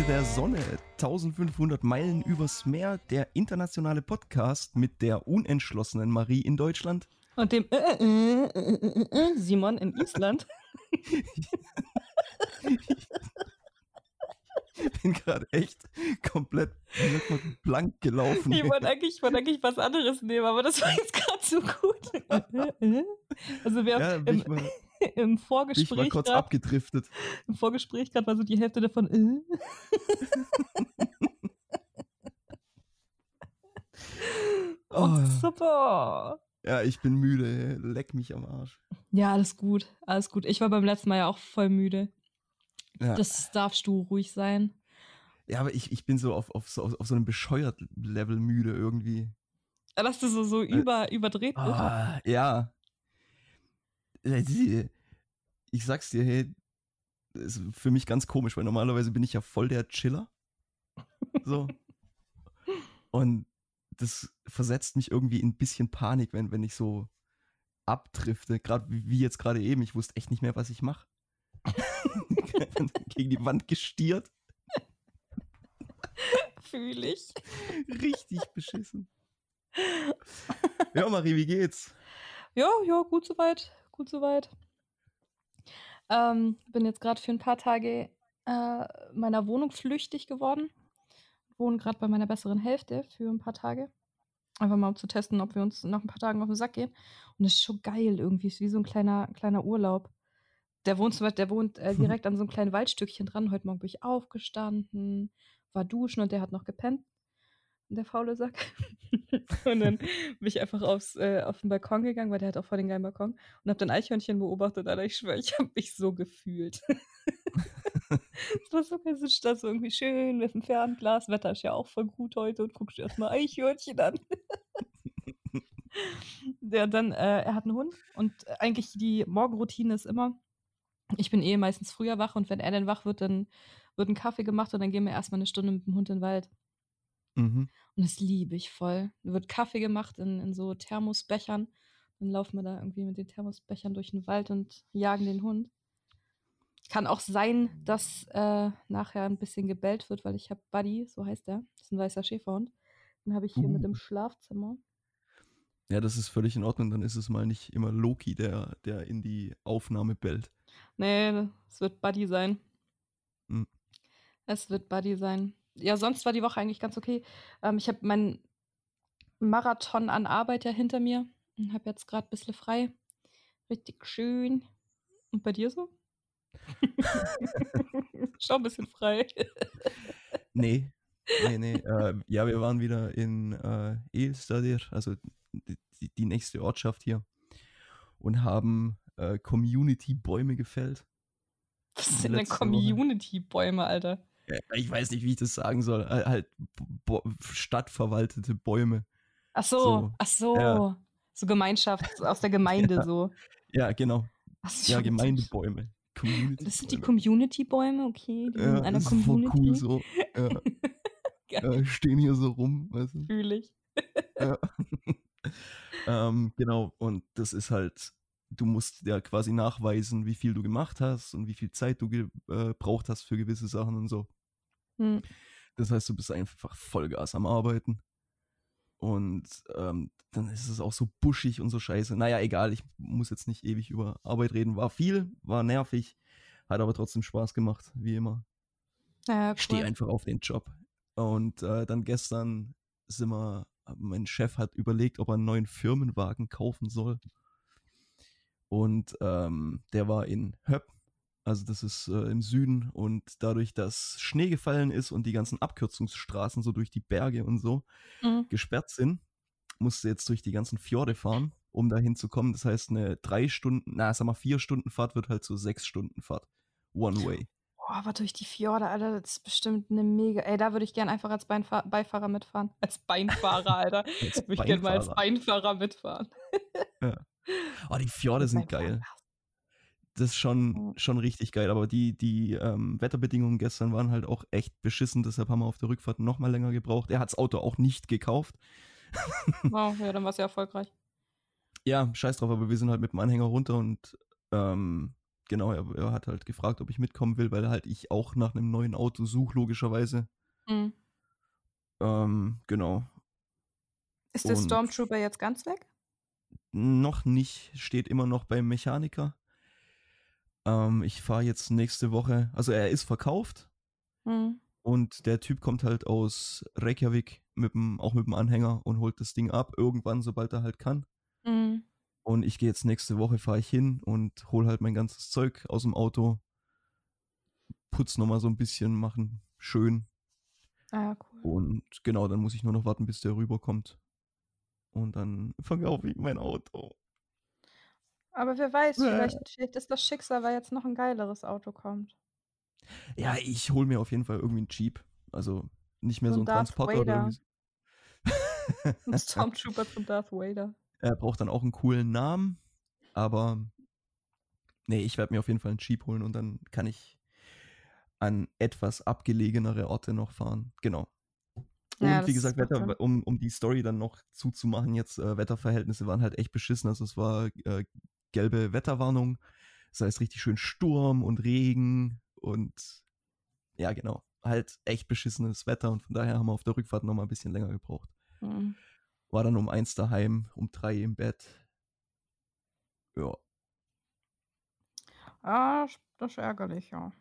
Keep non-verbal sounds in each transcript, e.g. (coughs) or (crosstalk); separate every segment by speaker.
Speaker 1: Freunde der Sonne, 1500 Meilen übers Meer, der internationale Podcast mit der unentschlossenen Marie in Deutschland.
Speaker 2: Und dem äh, äh, äh, Simon in Island.
Speaker 1: Ich bin gerade echt komplett blank gelaufen.
Speaker 2: Ich wollte eigentlich, wollt eigentlich was anderes nehmen, aber das war jetzt gerade so gut. (laughs) Also wir
Speaker 1: Ja,
Speaker 2: haben (laughs) im,
Speaker 1: bin ich
Speaker 2: Vorgespräch
Speaker 1: mal kurz
Speaker 2: grad,
Speaker 1: abgedriftet. (laughs)
Speaker 2: im Vorgespräch gerade war so die Hälfte davon. Äh. (laughs)
Speaker 1: Oh,
Speaker 2: Und super.
Speaker 1: ja, ich bin müde. Leck mich am Arsch.
Speaker 2: Ja, alles gut, alles gut. Ich war beim letzten Mal ja auch voll müde.
Speaker 1: Ja,
Speaker 2: Das darfst du ruhig sein.
Speaker 1: ja aber ich, ich bin so auf, auf, so auf so einem bescheuert Level müde irgendwie.
Speaker 2: Dass du so, so über, überdreht bist.
Speaker 1: Ah, ja. Ich sag's dir, hey, das ist für mich ganz komisch, weil normalerweise bin ich ja voll der Chiller. So. (laughs) Und das versetzt mich irgendwie in ein bisschen Panik, wenn, wenn ich so abdrifte. Gerade wie wie jetzt gerade eben. Ich wusste echt nicht mehr, was ich mache. (laughs) Gegen die Wand gestiert. (laughs)
Speaker 2: Fühl ich.
Speaker 1: Richtig beschissen. Ja, Marie, wie geht's?
Speaker 2: Ja, ja, gut soweit. Gut soweit. Ähm, bin jetzt gerade für ein paar Tage äh, meiner Wohnung flüchtig geworden. Wohne gerade bei meiner besseren Hälfte für ein paar Tage. Einfach mal um zu testen, ob wir uns nach ein paar Tagen auf den Sack gehen. Und das ist schon geil irgendwie. Ist wie so ein kleiner, kleiner Urlaub. Der wohnt zum Beispiel, der wohnt äh, direkt an so einem kleinen Waldstückchen dran. Heute Morgen bin ich aufgestanden, war duschen und der hat noch gepennt. Der faule Sack. (laughs) und dann bin ich einfach aufs, äh, auf den Balkon gegangen, weil der hat auch voll den geilen Balkon und habe dann Eichhörnchen beobachtet, Alter. Ich schwöre, ich habe mich so gefühlt. (laughs) Es war so geil, so irgendwie schön mit dem Fernglas. Wetter ist ja auch voll gut heute und guckst dir erstmal Eichhörnchen an. (laughs) Der dann, äh, er hat einen Hund und eigentlich die Morgenroutine ist immer, ich bin eh meistens früher wach und wenn er dann wach wird, dann wird ein Kaffee gemacht und dann gehen wir erstmal eine Stunde mit dem Hund in den Wald.
Speaker 1: Mhm.
Speaker 2: Und das liebe ich voll. Da wird Kaffee gemacht in, in so Thermosbechern. Dann laufen wir da irgendwie mit den Thermosbechern durch den Wald und jagen den Hund. Kann auch sein, dass äh, nachher ein bisschen gebellt wird, weil ich habe Buddy, so heißt der. Das ist ein weißer Schäferhund. Den habe ich hier
Speaker 1: Uh.
Speaker 2: mit im Schlafzimmer.
Speaker 1: Ja, das ist völlig in Ordnung. Dann ist es mal nicht immer Loki, der, der in die Aufnahme bellt.
Speaker 2: Nee, es wird Buddy sein.
Speaker 1: Hm.
Speaker 2: Es wird Buddy sein. Ja, sonst war die Woche eigentlich ganz okay. Ähm, ich habe meinen Marathon an Arbeit ja hinter mir und habe jetzt gerade ein bisschen frei. Richtig schön. Und bei dir so? (laughs) Schon ein bisschen frei.
Speaker 1: Nee, nee, nee. äh, ja, wir waren wieder in äh, Elstadir, also die, die- nächste Ortschaft hier, und haben äh, Community-Bäume gefällt.
Speaker 2: Was sind denn. Community-Bäume, Alter?
Speaker 1: Ich weiß nicht, wie ich das sagen soll. Äh, halt bo stadtverwaltete Bäume.
Speaker 2: Ach so,
Speaker 1: So,
Speaker 2: ach so.
Speaker 1: ja.
Speaker 2: So Gemeinschaft (laughs) aus der Gemeinde
Speaker 1: Ja.
Speaker 2: so.
Speaker 1: Ja, genau.
Speaker 2: Ist
Speaker 1: Ja, Gemeindebäume.
Speaker 2: Das sind die
Speaker 1: Community-Bäume.
Speaker 2: Okay. Die sind
Speaker 1: Ja,
Speaker 2: in einer
Speaker 1: das ist voll
Speaker 2: Community.
Speaker 1: cool so. Ja, (laughs) ja, stehen hier so rum, weißt du?
Speaker 2: Fühl ich.
Speaker 1: Ja. (laughs) ähm, genau, und das ist halt, du musst ja quasi nachweisen, wie viel du gemacht hast und wie viel Zeit du gebraucht hast für gewisse Sachen und so.
Speaker 2: Hm.
Speaker 1: Das heißt, du bist einfach Vollgas am Arbeiten. Und ähm, dann ist es auch so buschig und so scheiße. Naja, egal, ich muss jetzt nicht ewig über Arbeit reden. War viel, war nervig, hat aber trotzdem Spaß gemacht, wie immer.
Speaker 2: Ja, cool.
Speaker 1: einfach auf den Job. Und äh, dann gestern sind wir, mein Chef hat überlegt, ob er einen neuen Firmenwagen kaufen soll. Und ähm, der war in Höpp, also das ist äh, im Süden. Und dadurch, dass Schnee gefallen ist und die ganzen Abkürzungsstraßen so durch die Berge und so
Speaker 2: Mhm.
Speaker 1: gesperrt sind, musste jetzt durch die ganzen Fjorde fahren, um da hinzukommen. Das heißt, eine drei Stunden, na, sag mal, vier Stunden Fahrt wird halt so sechs Stunden Fahrt. One way.
Speaker 2: Boah, aber durch die Fjorde, Alter, das ist bestimmt eine mega. Ey, da würde ich gern einfach als Beinfahr Beifahrer mitfahren. (laughs) Als Beinfahrer, Alter. Würde ich gern mal als
Speaker 1: Beinfahrer.
Speaker 2: Beinfahrer mitfahren. (laughs)
Speaker 1: Oh, die Fjorde sind geil. Das ist schon, schon richtig geil, aber die, die ähm, Wetterbedingungen gestern waren halt auch echt beschissen, deshalb haben wir auf der Rückfahrt noch mal länger gebraucht. Er hat das Auto auch nicht gekauft. (laughs)
Speaker 2: Wow, ja, dann war es ja erfolgreich.
Speaker 1: Ja, scheiß drauf, aber wir sind halt mit dem Anhänger runter und ähm, genau, er, er hat halt gefragt, ob ich mitkommen will, weil halt ich auch nach einem neuen Auto suche, logischerweise.
Speaker 2: Mhm.
Speaker 1: Ähm, genau.
Speaker 2: Ist der
Speaker 1: Und-
Speaker 2: Stormtrooper jetzt ganz weg?
Speaker 1: Noch nicht, steht immer noch beim Mechaniker. Ähm, ich fahre jetzt nächste Woche, also er ist verkauft
Speaker 2: Mhm.
Speaker 1: und der Typ kommt halt aus Reykjavik mit dem, auch mit dem Anhänger und holt das Ding ab, irgendwann, sobald er halt kann.
Speaker 2: Mhm.
Speaker 1: Und ich gehe jetzt nächste Woche, fahre ich hin und hole halt mein ganzes Zeug aus dem Auto, putz nochmal so ein bisschen, machen schön.
Speaker 2: Ah, ja, cool.
Speaker 1: Und genau, dann muss ich nur noch warten, bis der rüberkommt. Und dann verkaufe ich mein Auto.
Speaker 2: Aber wer weiß,
Speaker 1: Äh.
Speaker 2: vielleicht, vielleicht ist das Schicksal, weil jetzt noch ein geileres Auto kommt.
Speaker 1: Ja, ich hole mir auf jeden Fall irgendwie einen Jeep. Also nicht mehr
Speaker 2: So
Speaker 1: so,
Speaker 2: ein
Speaker 1: Transporter oder irgendwie. (laughs)
Speaker 2: Ein (laughs) Stormtrooper zum Darth Vader.
Speaker 1: Er braucht dann auch einen coolen Namen, aber nee, ich werde mir auf jeden Fall einen Jeep holen und dann kann ich an etwas abgelegenere Orte noch fahren. Genau. Und
Speaker 2: Ja,
Speaker 1: wie gesagt, Wetter, um, um die Story dann noch zuzumachen, jetzt äh, Wetterverhältnisse waren halt echt beschissen. Also es war äh, gelbe Wetterwarnung. Das heißt richtig schön Sturm und Regen und ja, genau. Halt echt beschissenes Wetter und von daher haben wir auf der Rückfahrt noch mal ein bisschen länger gebraucht.
Speaker 2: Mhm.
Speaker 1: War dann um eins daheim, um drei im Bett. Ja,
Speaker 2: Ah, das ist ärgerlich, ja.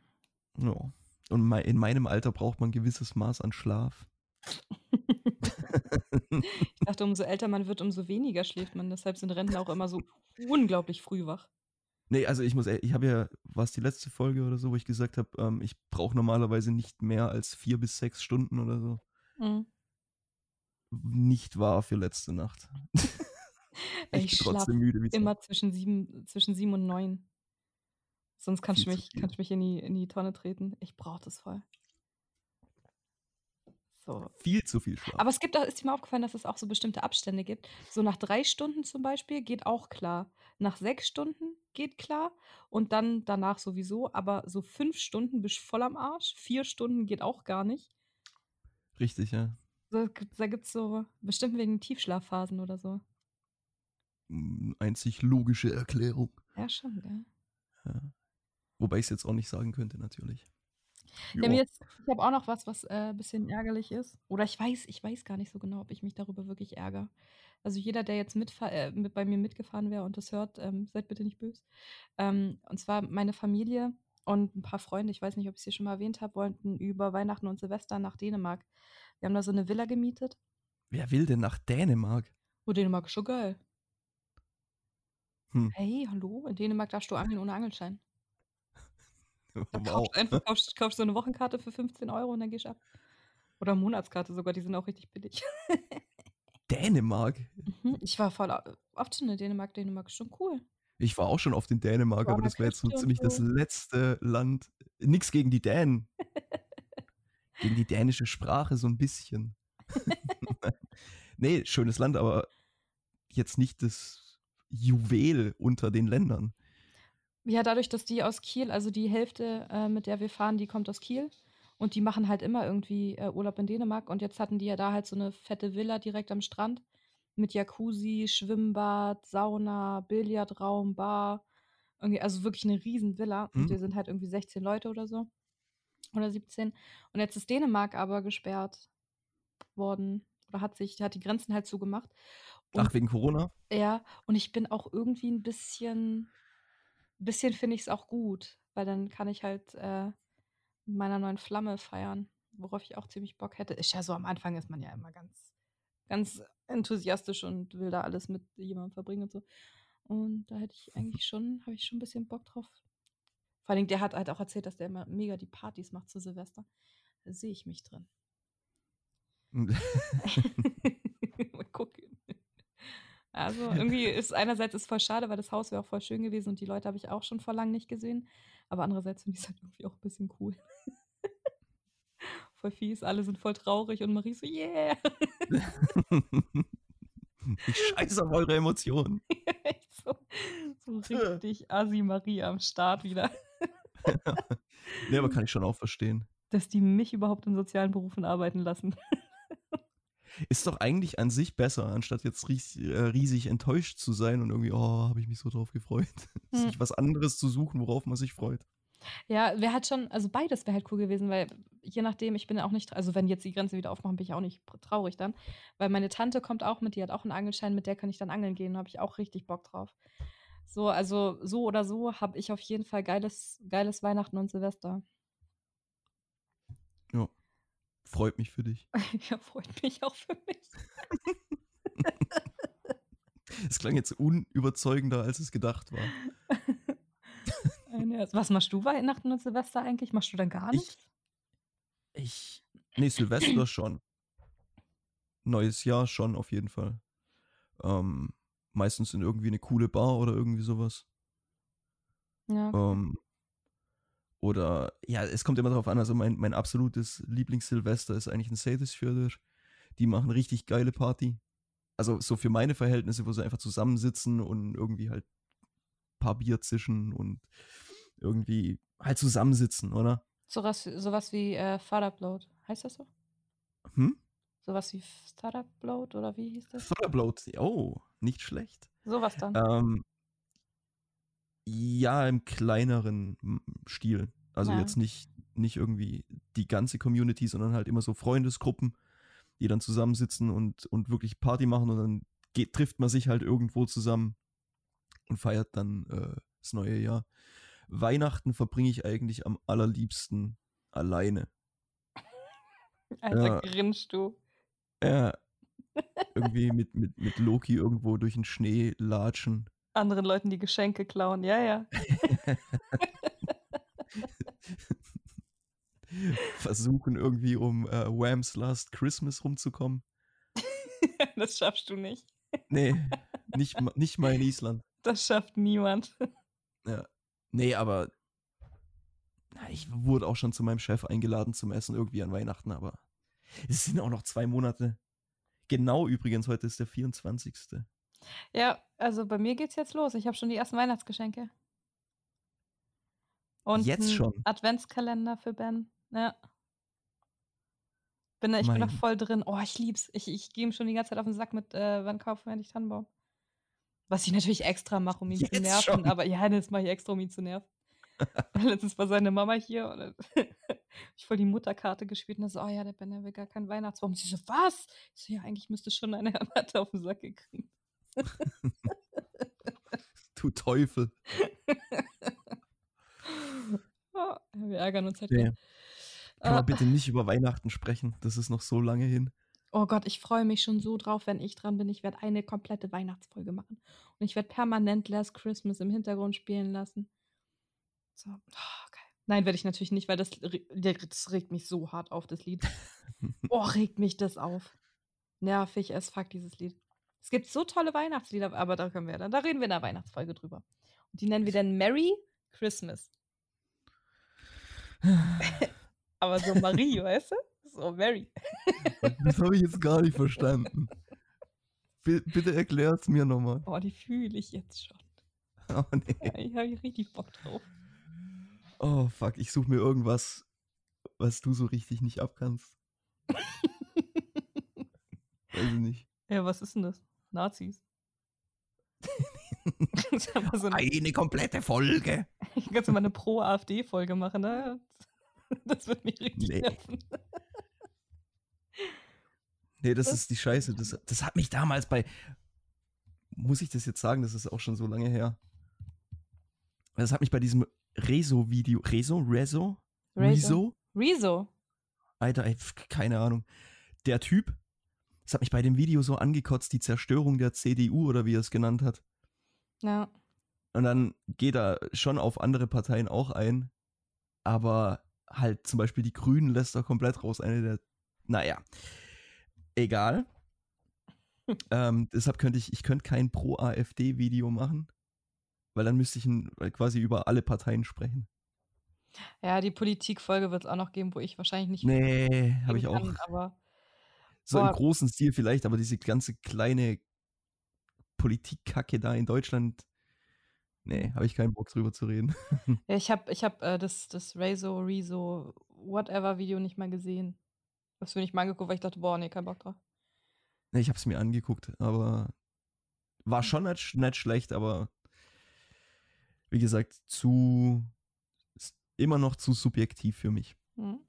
Speaker 1: ja. Und in meinem Alter braucht man ein gewisses Maß an Schlaf. (laughs)
Speaker 2: Ich dachte, umso älter man wird, umso weniger schläft man. Deshalb sind Rentner auch immer so unglaublich früh wach.
Speaker 1: Nee, also ich muss, ehrlich- ich habe ja, war es die letzte Folge oder so, wo ich gesagt habe, ähm, ich brauche normalerweise nicht mehr als vier bis sechs Stunden oder so.
Speaker 2: Mhm.
Speaker 1: Nicht wahr für letzte Nacht. (laughs) Ich
Speaker 2: ich
Speaker 1: bin
Speaker 2: schlaf
Speaker 1: trotzdem müde wie
Speaker 2: Immer zwischen sieben, zwischen sieben und neun. Sonst kannst du mich, kannst mich in die, in die Tonne treten. Ich brauche das voll. So.
Speaker 1: viel zu viel Schlaf.
Speaker 2: Aber es gibt auch, ist dir mal aufgefallen, dass es auch so bestimmte Abstände gibt. So nach drei Stunden zum Beispiel geht auch klar. Nach sechs Stunden geht klar und dann danach sowieso. Aber so fünf Stunden bist du voll am Arsch. Vier Stunden geht auch gar nicht.
Speaker 1: Richtig, ja.
Speaker 2: So, da gibt es so bestimmt wegen Tiefschlafphasen oder so.
Speaker 1: Mm, Einzig logische Erklärung.
Speaker 2: Ja, schon, gell?
Speaker 1: Ja. Wobei ich es jetzt auch nicht sagen könnte, natürlich.
Speaker 2: Ja, ist, ich habe auch noch was, was ein äh, bisschen ärgerlich ist. Oder ich weiß, ich weiß gar nicht so genau, ob ich mich darüber wirklich ärgere. Also jeder, der jetzt äh, mit, bei mir mitgefahren wäre und das hört, ähm, seid bitte nicht böse. Ähm, und zwar meine Familie und ein paar Freunde, ich weiß nicht, ob ich es hier schon mal erwähnt habe, wollten über Weihnachten und Silvester nach Dänemark. Wir haben da so eine Villa gemietet.
Speaker 1: Wer will denn nach Dänemark?
Speaker 2: Oh, Dänemark ist schon geil.
Speaker 1: Hm.
Speaker 2: Hey, hallo? In Dänemark darfst du angeln ohne Angelschein. (laughs)
Speaker 1: Wow.
Speaker 2: kaufst du einfach kaufst, kaufst so eine Wochenkarte für 15 Euro und dann gehst du ab. Oder Monatskarte sogar, die sind auch richtig billig. (laughs)
Speaker 1: Dänemark?
Speaker 2: Mhm, Ich war voll oft schon in Dänemark. Dänemark ist schon cool.
Speaker 1: Ich war auch schon auf den Dänemark,
Speaker 2: War
Speaker 1: aber das wäre jetzt so ziemlich das
Speaker 2: so.
Speaker 1: letzte Land. Nix gegen die Dänen. (laughs) gegen die dänische Sprache so ein bisschen. nee, schönes Land, aber jetzt nicht das Juwel unter den Ländern.
Speaker 2: Ja, dadurch, dass die aus Kiel, also die Hälfte, äh, mit der wir fahren, die kommt aus Kiel. Und die machen halt immer irgendwie äh, Urlaub in Dänemark. Und jetzt hatten die ja da halt so eine fette Villa direkt am Strand. Mit Jacuzzi, Schwimmbad, Sauna, Billardraum, Bar. Irgendwie, also wirklich eine riesen Villa. Und
Speaker 1: Hm.
Speaker 2: wir sind halt irgendwie 16 Leute oder so. Oder 17. Und jetzt ist Dänemark aber gesperrt worden. Oder hat sich, hat die Grenzen halt zugemacht. Und
Speaker 1: Ach, wegen Corona?
Speaker 2: ja, und ich bin auch irgendwie ein bisschen, bisschen finde ich es auch gut, weil dann kann ich halt äh, meiner neuen Flamme feiern, worauf ich auch ziemlich Bock hätte. Ist ja so, am Anfang ist man ja immer ganz, ganz enthusiastisch und will da alles mit jemandem verbringen und so. Und da hätte ich eigentlich schon, habe ich schon ein bisschen Bock drauf. Vor allem, der hat halt auch erzählt, dass der immer mega die Partys macht zu Silvester. Da sehe ich mich drin. (laughs) Also (laughs) irgendwie ist einerseits ist voll schade, weil das Haus wäre auch voll schön gewesen und die Leute habe ich auch schon vor lang nicht gesehen. Aber andererseits finde ich es halt irgendwie auch ein bisschen cool. (laughs) voll fies, alle sind voll traurig und Marie so, yeah. (laughs)
Speaker 1: ich scheiße auf eure Emotionen.
Speaker 2: So, so richtig assi Marie am Start wieder.
Speaker 1: nee, aber kann ich schon auch verstehen.
Speaker 2: Dass die mich überhaupt in sozialen Berufen arbeiten lassen.
Speaker 1: Ist doch eigentlich an sich besser, anstatt jetzt ries äh, riesig enttäuscht zu sein und irgendwie, oh, habe ich mich so drauf gefreut. (laughs)
Speaker 2: Hm.
Speaker 1: Sich was anderes zu suchen, worauf man sich freut.
Speaker 2: Ja, wäre halt schon, also beides wäre halt cool gewesen, weil je nachdem, ich bin auch nicht, also wenn jetzt die Grenzen wieder aufmachen, bin ich auch nicht traurig dann. Weil meine Tante kommt auch mit, die hat auch einen Angelschein, mit der kann ich dann angeln gehen, da habe ich auch richtig Bock drauf. So, also so oder so habe ich auf jeden Fall geiles, geiles Weihnachten und Silvester.
Speaker 1: Freut mich für dich. (laughs)
Speaker 2: ja, freut mich auch für mich.
Speaker 1: Es klang jetzt unüberzeugender, als es gedacht war. (laughs)
Speaker 2: Was machst du Weihnachten und Silvester eigentlich? Machst du dann gar nichts?
Speaker 1: Ich. Nee, Silvester (clears throat) schon. Neues Jahr schon, auf jeden Fall. Ähm, meistens in irgendwie eine coole Bar oder irgendwie sowas.
Speaker 2: Ja.
Speaker 1: Ähm, oder, ja, es kommt immer darauf an. Also, mein, mein absolutes Lieblings-Silvester ist eigentlich ein Seyðisfjörður. Die machen richtig geile Party. Also, so für meine Verhältnisse, wo sie einfach zusammensitzen und irgendwie halt ein paar Bier zischen und irgendwie halt zusammensitzen, oder?
Speaker 2: Sowas, sowas wie äh, Vaterblood. Heißt das so?
Speaker 1: Hm?
Speaker 2: Sowas wie Vaterblood oder wie hieß das?
Speaker 1: Vaterblood, oh, nicht schlecht.
Speaker 2: Sowas dann.
Speaker 1: Ähm, ja, im kleineren Stil. Also
Speaker 2: Ja.
Speaker 1: jetzt nicht, nicht irgendwie die ganze Community, sondern halt immer so Freundesgruppen, die dann zusammensitzen und, und wirklich Party machen und dann geht, trifft man sich halt irgendwo zusammen und feiert dann äh, das neue Jahr. Weihnachten verbringe ich eigentlich am allerliebsten alleine. (laughs)
Speaker 2: Alter,
Speaker 1: ja.
Speaker 2: grinst du.
Speaker 1: Ja, (laughs) irgendwie mit, mit, mit Loki irgendwo durch den Schnee latschen.
Speaker 2: Anderen Leuten die Geschenke klauen. Ja, ja. (laughs)
Speaker 1: Versuchen irgendwie um äh, Wham's Last Christmas rumzukommen. (laughs)
Speaker 2: das schaffst du nicht.
Speaker 1: Nee, (laughs) nicht, nicht mal in Island.
Speaker 2: Das schafft niemand.
Speaker 1: Nee, aber ich wurde auch schon zu meinem Chef eingeladen zum Essen irgendwie an Weihnachten, aber es sind auch noch zwei Monate. Genau übrigens, heute ist der 24.
Speaker 2: Ja, also bei mir geht's jetzt los. Ich habe schon die ersten Weihnachtsgeschenke. Und
Speaker 1: Jetzt schon?
Speaker 2: Adventskalender für Ben. Ja. Bin ich bin da
Speaker 1: Mein-
Speaker 2: voll drin. Oh, ich lieb's. Ich, ich gehe ihm schon die ganze Zeit auf den Sack mit, äh, wann kaufen wir endlich Tannenbaum? Was ich natürlich extra mache, um ihn zu
Speaker 1: Jetzt
Speaker 2: nerven.
Speaker 1: schon?
Speaker 2: Aber ja, das mache ich extra, um ihn zu nerven. (laughs) Letztens war seine Mama hier und (laughs) ich voll die Mutterkarte gespielt und dann so, oh ja, der Ben der will gar keinen Weihnachtsbaum. Und sie so, was? Ich so, ja, eigentlich müsste schon eine (laughs) Hatte auf den Sack gekriegt. (laughs)
Speaker 1: Du Teufel.
Speaker 2: Oh, wir ärgern uns halt.
Speaker 1: Nee. Kann man bitte nicht über Weihnachten sprechen? Das ist noch so lange hin.
Speaker 2: Oh Gott, ich freue mich schon so drauf, wenn ich dran bin. Ich werde eine komplette Weihnachtsfolge machen. Und ich werde permanent Last Christmas im Hintergrund spielen lassen. So, oh, geil. Nein, werde ich natürlich nicht, weil das, das regt mich so hart auf, das Lied. (laughs) Oh, regt mich das auf. Nervig as fuck, dieses Lied. Es gibt so tolle Weihnachtslieder, aber da können wir dann, da reden wir in der Weihnachtsfolge drüber. Und die nennen wir dann Merry Christmas. (sighs) Aber so Marie, weißt du? So Mary. (laughs)
Speaker 1: Das habe ich jetzt gar nicht verstanden. B bitte erklär's mir nochmal.
Speaker 2: Oh, die fühle ich jetzt schon. (laughs)
Speaker 1: Oh, nee.
Speaker 2: Ja, ich habe richtig Bock drauf.
Speaker 1: oh fuck, ich suche mir irgendwas, was du so richtig nicht abkannst. (laughs) Weiß ich nicht.
Speaker 2: Ja, was ist denn das? Nazis. (laughs) (laughs) so eine,
Speaker 1: Eine komplette Folge. (laughs)
Speaker 2: ich kann mal eine Pro-AfD-Folge machen, ne? Das wird mich richtig
Speaker 1: Nee.
Speaker 2: nerven.
Speaker 1: Nee, das ist die Scheiße. Das, das hat mich damals bei. Muss ich das jetzt sagen? Das ist auch schon so lange her. Das hat mich bei diesem Rezo-Video. Rezo? Rezo?
Speaker 2: Rezo.
Speaker 1: Rezo? Alter, ey, keine Ahnung. Der Typ, das hat mich bei dem Video so angekotzt, die Zerstörung der CDU oder wie er es genannt hat.
Speaker 2: Ja.
Speaker 1: Und dann geht er schon auf andere Parteien auch ein, aber halt zum Beispiel die Grünen lässt er komplett raus. Eine der, naja, egal. (laughs) ähm, deshalb könnte ich, ich könnte kein Pro-AfD-Video machen, weil dann müsste ich ein, quasi über alle Parteien sprechen.
Speaker 2: Ja, die Politikfolge wird es auch noch geben, wo ich wahrscheinlich nicht
Speaker 1: Nee, habe ich auch.
Speaker 2: aber
Speaker 1: So im
Speaker 2: Boah.
Speaker 1: großen Stil vielleicht, aber diese ganze kleine Politikkacke da in Deutschland, nee, habe ich keinen Bock drüber zu reden. (laughs)
Speaker 2: ja, ich habe ich hab, äh, das, das Rezo, Rezo, whatever Video nicht mal gesehen. Das bin ich mal angeguckt, weil ich dachte, boah, nee, kein Bock drauf.
Speaker 1: Ne, ich habe es mir angeguckt, aber war schon nicht, nicht schlecht, aber wie gesagt, zu immer noch zu subjektiv für mich.
Speaker 2: Mhm.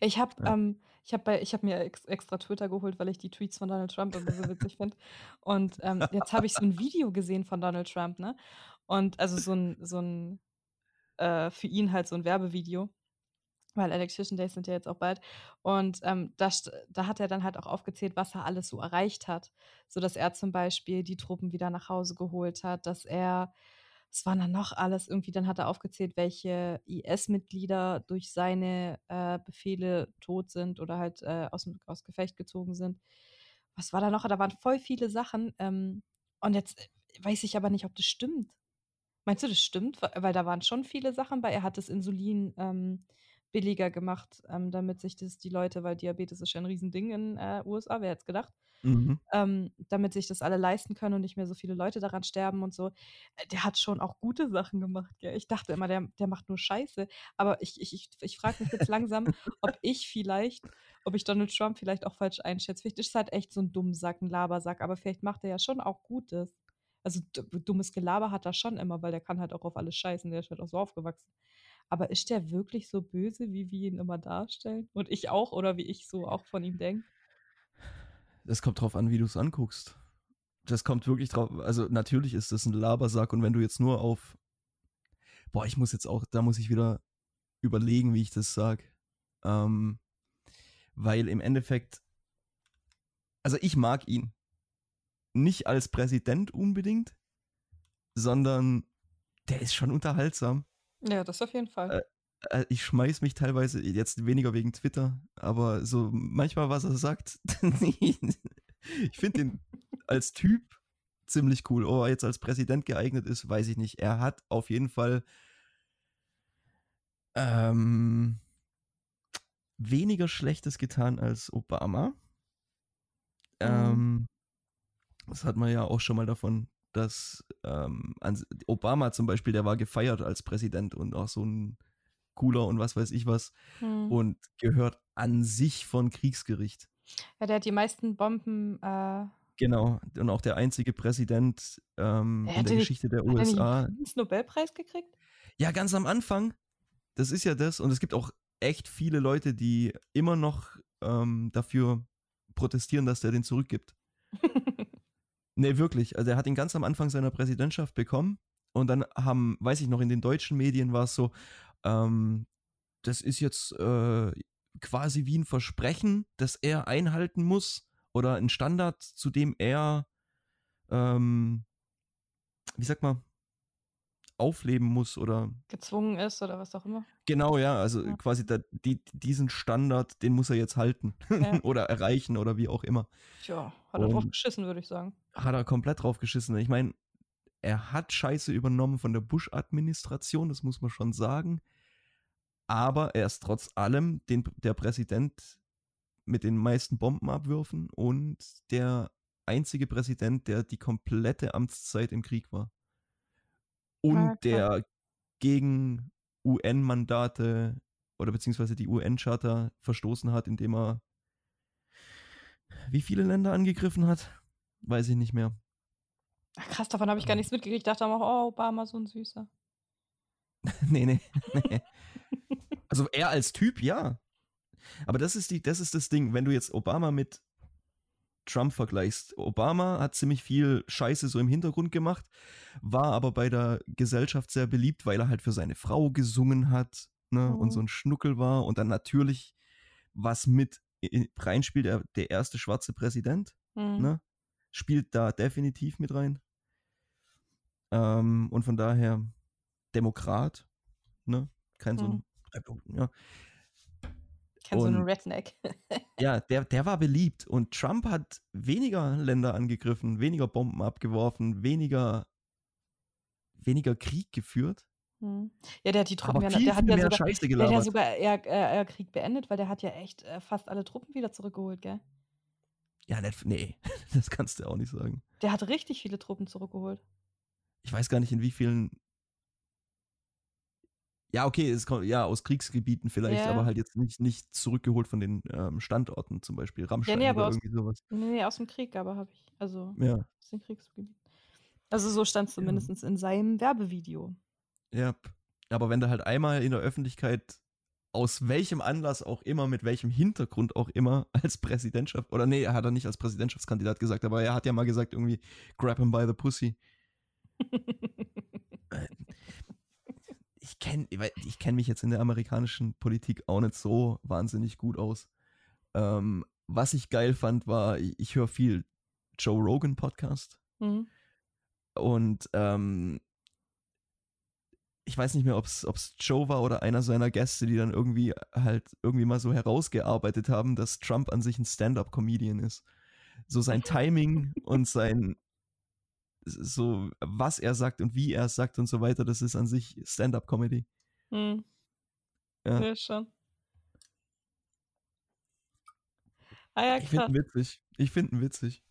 Speaker 2: Ich habe
Speaker 1: Ja.
Speaker 2: ähm, ich habe hab mir ex extra Twitter geholt, weil ich die Tweets von Donald Trump immer so witzig finde. Und ähm, jetzt habe ich so ein Video gesehen von Donald Trump, ne? Und also so ein, so ein äh, für ihn halt so ein Werbevideo, weil Election Days sind ja jetzt auch bald. Und ähm, da, st- da hat er dann halt auch aufgezählt, was er alles so erreicht hat. So dass er zum Beispiel die Truppen wieder nach Hause geholt hat, dass er, was war dann noch alles? Irgendwie, dann hat er aufgezählt, welche IS-Mitglieder durch seine äh, Befehle tot sind oder halt äh, aus, aus Gefecht gezogen sind. Was war da noch? Da waren voll viele Sachen. Ähm, und jetzt äh, weiß ich aber nicht, ob das stimmt. Meinst du, das stimmt? Weil weil da waren schon viele Sachen bei. Er hat das Insulin ähm, billiger gemacht, ähm, damit sich das die Leute, weil Diabetes ist ja ein Riesending in äh, USA, wer hätte es gedacht,
Speaker 1: Mhm.
Speaker 2: ähm, damit sich das alle leisten können und nicht mehr so viele Leute daran sterben und so. Äh, Der hat schon auch gute Sachen gemacht, gell? Ich dachte immer, der, der macht nur Scheiße. Aber ich, ich, ich, ich frage mich jetzt langsam, (laughs) ob ich vielleicht, ob ich Donald Trump vielleicht auch falsch einschätze. Vielleicht ist es halt echt so ein Dummsack, ein Labersack, aber vielleicht macht er ja schon auch Gutes. Also dummes Gelaber hat er schon immer, weil der kann halt auch auf alles scheißen, der ist halt auch so aufgewachsen. Aber ist der wirklich so böse, wie wir ihn immer darstellen? Und ich auch, oder wie ich so auch von ihm denke?
Speaker 1: Das kommt drauf an, wie du es anguckst. Das kommt wirklich drauf. Also natürlich ist das ein Labersack und wenn du jetzt nur auf. Boah, ich muss jetzt auch, da muss ich wieder überlegen, wie ich das sag. Ähm, weil im Endeffekt, also ich mag ihn. Nicht als Präsident unbedingt, sondern der ist schon unterhaltsam.
Speaker 2: Ja, das auf jeden Fall.
Speaker 1: Äh, ich schmeiß mich teilweise, jetzt weniger wegen Twitter, aber so manchmal, was er sagt, (laughs) ich finde ihn als Typ ziemlich cool. Ob er jetzt als Präsident geeignet ist, weiß ich nicht. Er hat auf jeden Fall ähm, weniger Schlechtes getan als Obama. Ähm, das hat man ja auch schon mal davon, dass ähm, Obama zum Beispiel, der war gefeiert als Präsident und auch so ein cooler und was weiß ich was
Speaker 2: Hm.
Speaker 1: und gehört an sich von Kriegsgericht.
Speaker 2: Ja, der hat die meisten Bomben. Äh,
Speaker 1: Genau. Und auch der einzige Präsident ähm, in der
Speaker 2: nicht-
Speaker 1: Geschichte der
Speaker 2: hat er nicht
Speaker 1: USA.
Speaker 2: einen Friedensnobelpreis gekriegt?
Speaker 1: Ja, ganz am Anfang. Das ist ja das. Und es gibt auch echt viele Leute, die immer noch ähm, dafür protestieren, dass der den zurückgibt. (laughs) Nee, wirklich. Also er hat ihn ganz am Anfang seiner Präsidentschaft bekommen und dann haben, weiß ich noch, in den deutschen Medien war es so, ähm, das ist jetzt äh, quasi wie ein Versprechen, das er einhalten muss oder ein Standard, zu dem er, ähm, wie sagt man, aufleben muss oder
Speaker 2: Gezwungen ist oder was auch immer.
Speaker 1: Genau, ja, also
Speaker 2: Ja.
Speaker 1: quasi da, die, diesen Standard, den muss er jetzt halten
Speaker 2: Ja. (laughs)
Speaker 1: oder erreichen oder wie auch immer.
Speaker 2: Tja, hat er drauf geschissen, würde ich sagen.
Speaker 1: Hat er komplett drauf geschissen. Ich meine, er hat Scheiße übernommen von der Bush-Administration, das muss man schon sagen. Aber er ist trotz allem den, der Präsident mit den meisten Bombenabwürfen und der einzige Präsident, der die komplette Amtszeit im Krieg war. Und
Speaker 2: Ah, krass.
Speaker 1: der gegen UN-Mandate oder beziehungsweise die UN-Charta verstoßen hat, indem er wie viele Länder angegriffen hat? Weiß ich nicht mehr.
Speaker 2: Ach, krass, davon habe ich gar nichts mitgekriegt. Ich dachte immer, oh, Obama, so ein Süßer. (laughs)
Speaker 1: nee, nee, nee. Also er als Typ, ja. Aber das ist, die, das ist das Ding, wenn du jetzt Obama mit Trump vergleichst. Obama hat ziemlich viel Scheiße so im Hintergrund gemacht, war aber bei der Gesellschaft sehr beliebt, weil er halt für seine Frau gesungen hat ne, und
Speaker 2: Mhm.
Speaker 1: so ein Schnuckel war und dann natürlich was mit reinspielt, der, der erste schwarze Präsident.
Speaker 2: Hm.
Speaker 1: ne, spielt da definitiv mit rein. Ähm, und von daher Demokrat, ne? Kein so ein, ja.
Speaker 2: Kenn so einen
Speaker 1: und-
Speaker 2: Redneck. (laughs)
Speaker 1: ja, der, der war beliebt und Trump hat weniger Länder angegriffen, weniger Bomben abgeworfen, weniger, weniger Krieg geführt,
Speaker 2: Hm. Ja, der hat die Truppen
Speaker 1: aber
Speaker 2: ja,
Speaker 1: viel,
Speaker 2: der hat
Speaker 1: viel
Speaker 2: ja
Speaker 1: mehr
Speaker 2: sogar,
Speaker 1: Scheiße
Speaker 2: der hat ja
Speaker 1: gelabert.
Speaker 2: sogar eher, eher, eher Krieg beendet, weil der hat ja echt äh, fast alle Truppen wieder zurückgeholt, gell?
Speaker 1: Ja, nicht, nee, (laughs) das kannst du auch nicht sagen.
Speaker 2: Der hat richtig viele Truppen zurückgeholt.
Speaker 1: Ich weiß gar nicht, in wie vielen Ja, okay, es kommt ja aus Kriegsgebieten vielleicht,
Speaker 2: Ja.
Speaker 1: aber halt jetzt nicht, nicht zurückgeholt von den ähm, Standorten, zum Beispiel Rammstein
Speaker 2: nee, aber
Speaker 1: oder
Speaker 2: aus-
Speaker 1: irgendwie sowas.
Speaker 2: Nee, nee, aus dem Krieg, aber habe ich. Also
Speaker 1: Ja,
Speaker 2: aus dem Kriegsgebiet. Also so stand es
Speaker 1: Ja.
Speaker 2: zumindest in seinem Werbevideo.
Speaker 1: ja. Aber wenn du halt einmal in der Öffentlichkeit aus welchem Anlass auch immer, mit welchem Hintergrund auch immer, (laughs) als Präsidentschaft, oder nee, er hat er nicht als Präsidentschaftskandidat gesagt, aber er hat ja mal gesagt, irgendwie, grab him by the pussy. (laughs) ich kenne ich kenn mich jetzt in der amerikanischen Politik auch nicht so wahnsinnig gut aus. Ähm, was ich geil fand, war, ich, ich höre viel Joe Rogan Podcast
Speaker 2: Hm.
Speaker 1: und ähm, ich weiß nicht mehr, ob es Joe war oder einer seiner Gäste, die dann irgendwie halt irgendwie mal so herausgearbeitet haben, dass Trump an sich ein Stand-up-Comedian ist. So sein Timing (laughs) und sein so was er sagt und wie er es sagt und so weiter, das ist an sich Stand-up-Comedy.
Speaker 2: Hm.
Speaker 1: Ja.
Speaker 2: Ja, schon. Ah ja,
Speaker 1: Ich finde ihn witzig. Ich finde ihn witzig.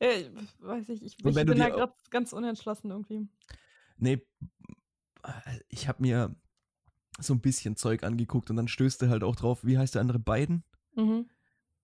Speaker 2: Ja, ich- weiß ich, ich, ich bin da gerade ganz unentschlossen irgendwie.
Speaker 1: Nee, ich habe mir so ein bisschen Zeug angeguckt und dann stößt er halt auch drauf, wie heißt der andere? Biden?
Speaker 2: Mhm.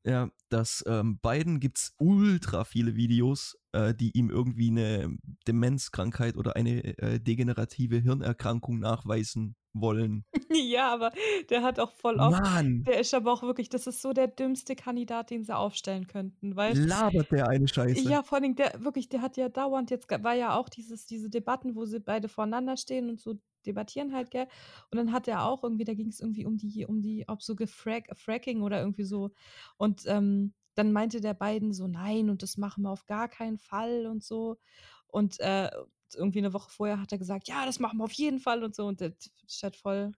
Speaker 1: Ja, dass ähm, Biden gibt es ultra viele Videos, äh, die ihm irgendwie eine Demenzkrankheit oder eine äh, degenerative Hirnerkrankung nachweisen wollen. (laughs)
Speaker 2: ja, aber der hat auch voll oft.
Speaker 1: Mann,
Speaker 2: Der ist aber auch wirklich, das ist so der dümmste Kandidat, den sie aufstellen könnten, weil.
Speaker 1: labert der eine Scheiße.
Speaker 2: Ja, vor allem, der wirklich, der hat ja dauernd jetzt, war ja auch dieses, diese Debatten, wo sie beide voreinander stehen und so debattieren halt, gell? Und dann hat er auch irgendwie, da ging es irgendwie um die, um die, ob so gefrack, Fracking oder irgendwie so. Und ähm, dann meinte der beiden so, nein, und das machen wir auf gar keinen Fall und so. Und äh, irgendwie eine Woche vorher hat er gesagt, ja, das machen wir auf jeden Fall und so. Und der ist halt voll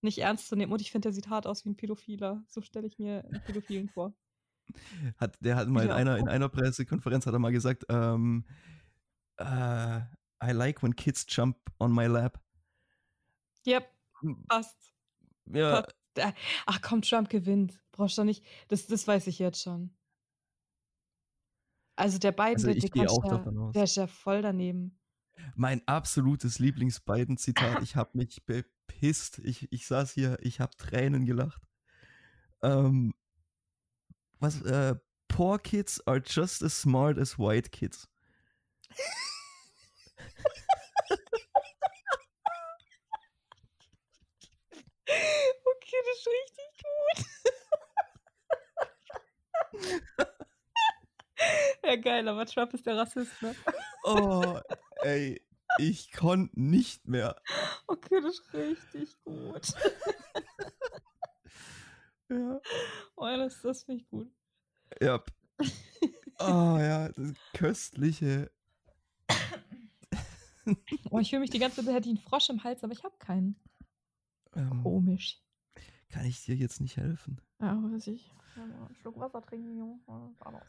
Speaker 2: nicht ernst zu nehmen. Und ich finde, der sieht hart aus wie ein Pädophiler. So stelle ich mir einen Pädophilen vor. (laughs)
Speaker 1: Hat, der hat mal in einer, in einer Pressekonferenz hat er mal gesagt, ähm, äh, I like when kids jump on my lap.
Speaker 2: Yep, passt.
Speaker 1: Ja,
Speaker 2: Passt. Äh, Ach komm, Trump gewinnt. Brauchst du nicht. Das, das weiß ich jetzt schon. Also der Biden,
Speaker 1: Also
Speaker 2: der,
Speaker 1: ich gehe auch
Speaker 2: ja,
Speaker 1: davon aus.
Speaker 2: der ist ja voll daneben.
Speaker 1: mein absolutes Lieblings-Biden-Zitat. (laughs) Ich habe mich bepisst. Ich, ich saß hier, ich habe Tränen gelacht. Ähm, was, äh, poor kids are just as smart as white kids.
Speaker 2: Okay, das ist richtig gut. Ja, geil, aber Trump ist der Rassist, ne?
Speaker 1: Oh, ey, ich konnte nicht mehr.
Speaker 2: Okay, das ist richtig gut. (laughs)
Speaker 1: Ja.
Speaker 2: Oh, das, das finde ich gut.
Speaker 1: Ja. Oh ja, das köstliche. (coughs)
Speaker 2: Oh, ich fühle mich die ganze Zeit, hätte ich einen Frosch im Hals, aber ich habe keinen.
Speaker 1: Ähm,
Speaker 2: Komisch.
Speaker 1: kann ich dir jetzt nicht helfen?
Speaker 2: Ja, weiß ich. Ja, einen Schluck Wasser trinken, Junge. Ja.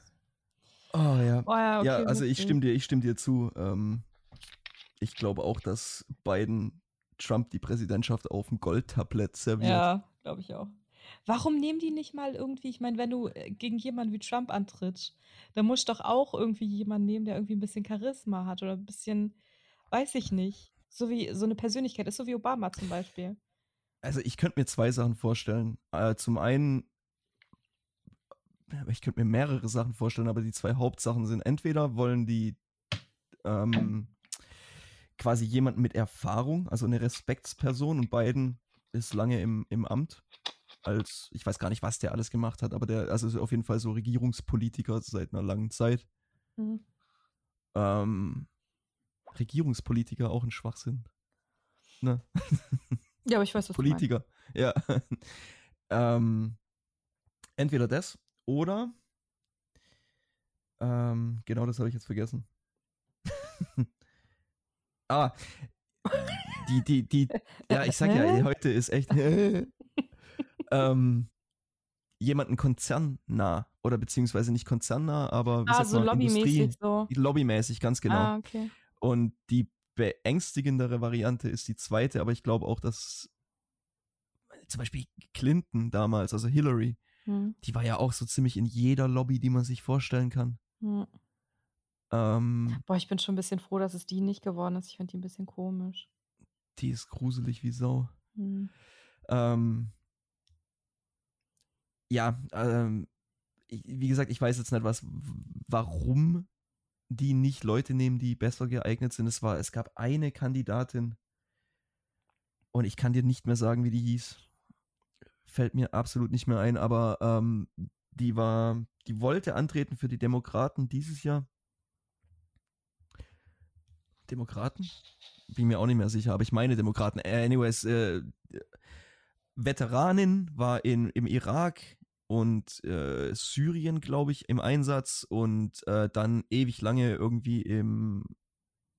Speaker 1: Oh ja.
Speaker 2: Oh ja, okay,
Speaker 1: ja, also ich stimme dir, ich stimme dir zu. Ähm, ich glaube auch, dass Biden Trump die Präsidentschaft auf dem Goldtablett serviert.
Speaker 2: Ja, glaube ich auch. Warum nehmen die nicht mal irgendwie, ich meine, wenn du äh, gegen jemanden wie Trump antrittst, dann musst du doch auch irgendwie jemanden nehmen, der irgendwie ein bisschen Charisma hat oder ein bisschen, weiß ich nicht, so wie so eine Persönlichkeit ist, so wie Obama zum Beispiel.
Speaker 1: Also ich könnte mir zwei Sachen vorstellen. Äh, zum einen, ich könnte mir mehrere Sachen vorstellen, aber die zwei Hauptsachen sind, entweder wollen die ähm, quasi jemanden mit Erfahrung, also eine Respektsperson und Biden ist lange im, im Amt als, ich weiß gar nicht, was der alles gemacht hat, aber der, also ist auf jeden Fall so Regierungspolitiker seit einer langen Zeit.
Speaker 2: Mhm.
Speaker 1: Ähm, Regierungspolitiker auch ein Schwachsinn. Ne?
Speaker 2: Ja, aber ich weiß, was
Speaker 1: Politiker, ja. (laughs) ähm, entweder das oder ähm, genau das habe ich jetzt vergessen. (laughs) ah, die, die, die, ja, ich sag ja, heute ist echt (laughs) ähm, jemanden konzernnah oder beziehungsweise nicht konzernnah, aber wie
Speaker 2: Ah, so lobbymäßig so.
Speaker 1: lobbymäßig, ganz genau.
Speaker 2: Ah, okay.
Speaker 1: Und die beängstigendere Variante ist die zweite, aber ich glaube auch, dass zum Beispiel Clinton damals, also Hillary,
Speaker 2: Hm.
Speaker 1: die war ja auch so ziemlich in jeder Lobby, die man sich vorstellen kann.
Speaker 2: Hm.
Speaker 1: Ähm,
Speaker 2: Boah, ich bin schon ein bisschen froh, dass es die nicht geworden ist. Ich finde die ein bisschen komisch.
Speaker 1: Die ist gruselig wie Sau.
Speaker 2: Hm.
Speaker 1: Ähm, ja, ähm, ich, wie gesagt, ich weiß jetzt nicht, was, warum die nicht Leute nehmen, die besser geeignet sind. Es war, es gab eine Kandidatin und ich kann dir nicht mehr sagen, wie die hieß. Fällt mir absolut nicht mehr ein, aber ähm, die war, die wollte antreten für die Demokraten dieses Jahr. Demokraten? Bin mir auch nicht mehr sicher, aber ich meine Demokraten. Anyways, äh, Veteranin war in, im Irak und äh, Syrien, glaube ich, im Einsatz und äh, dann ewig lange irgendwie im,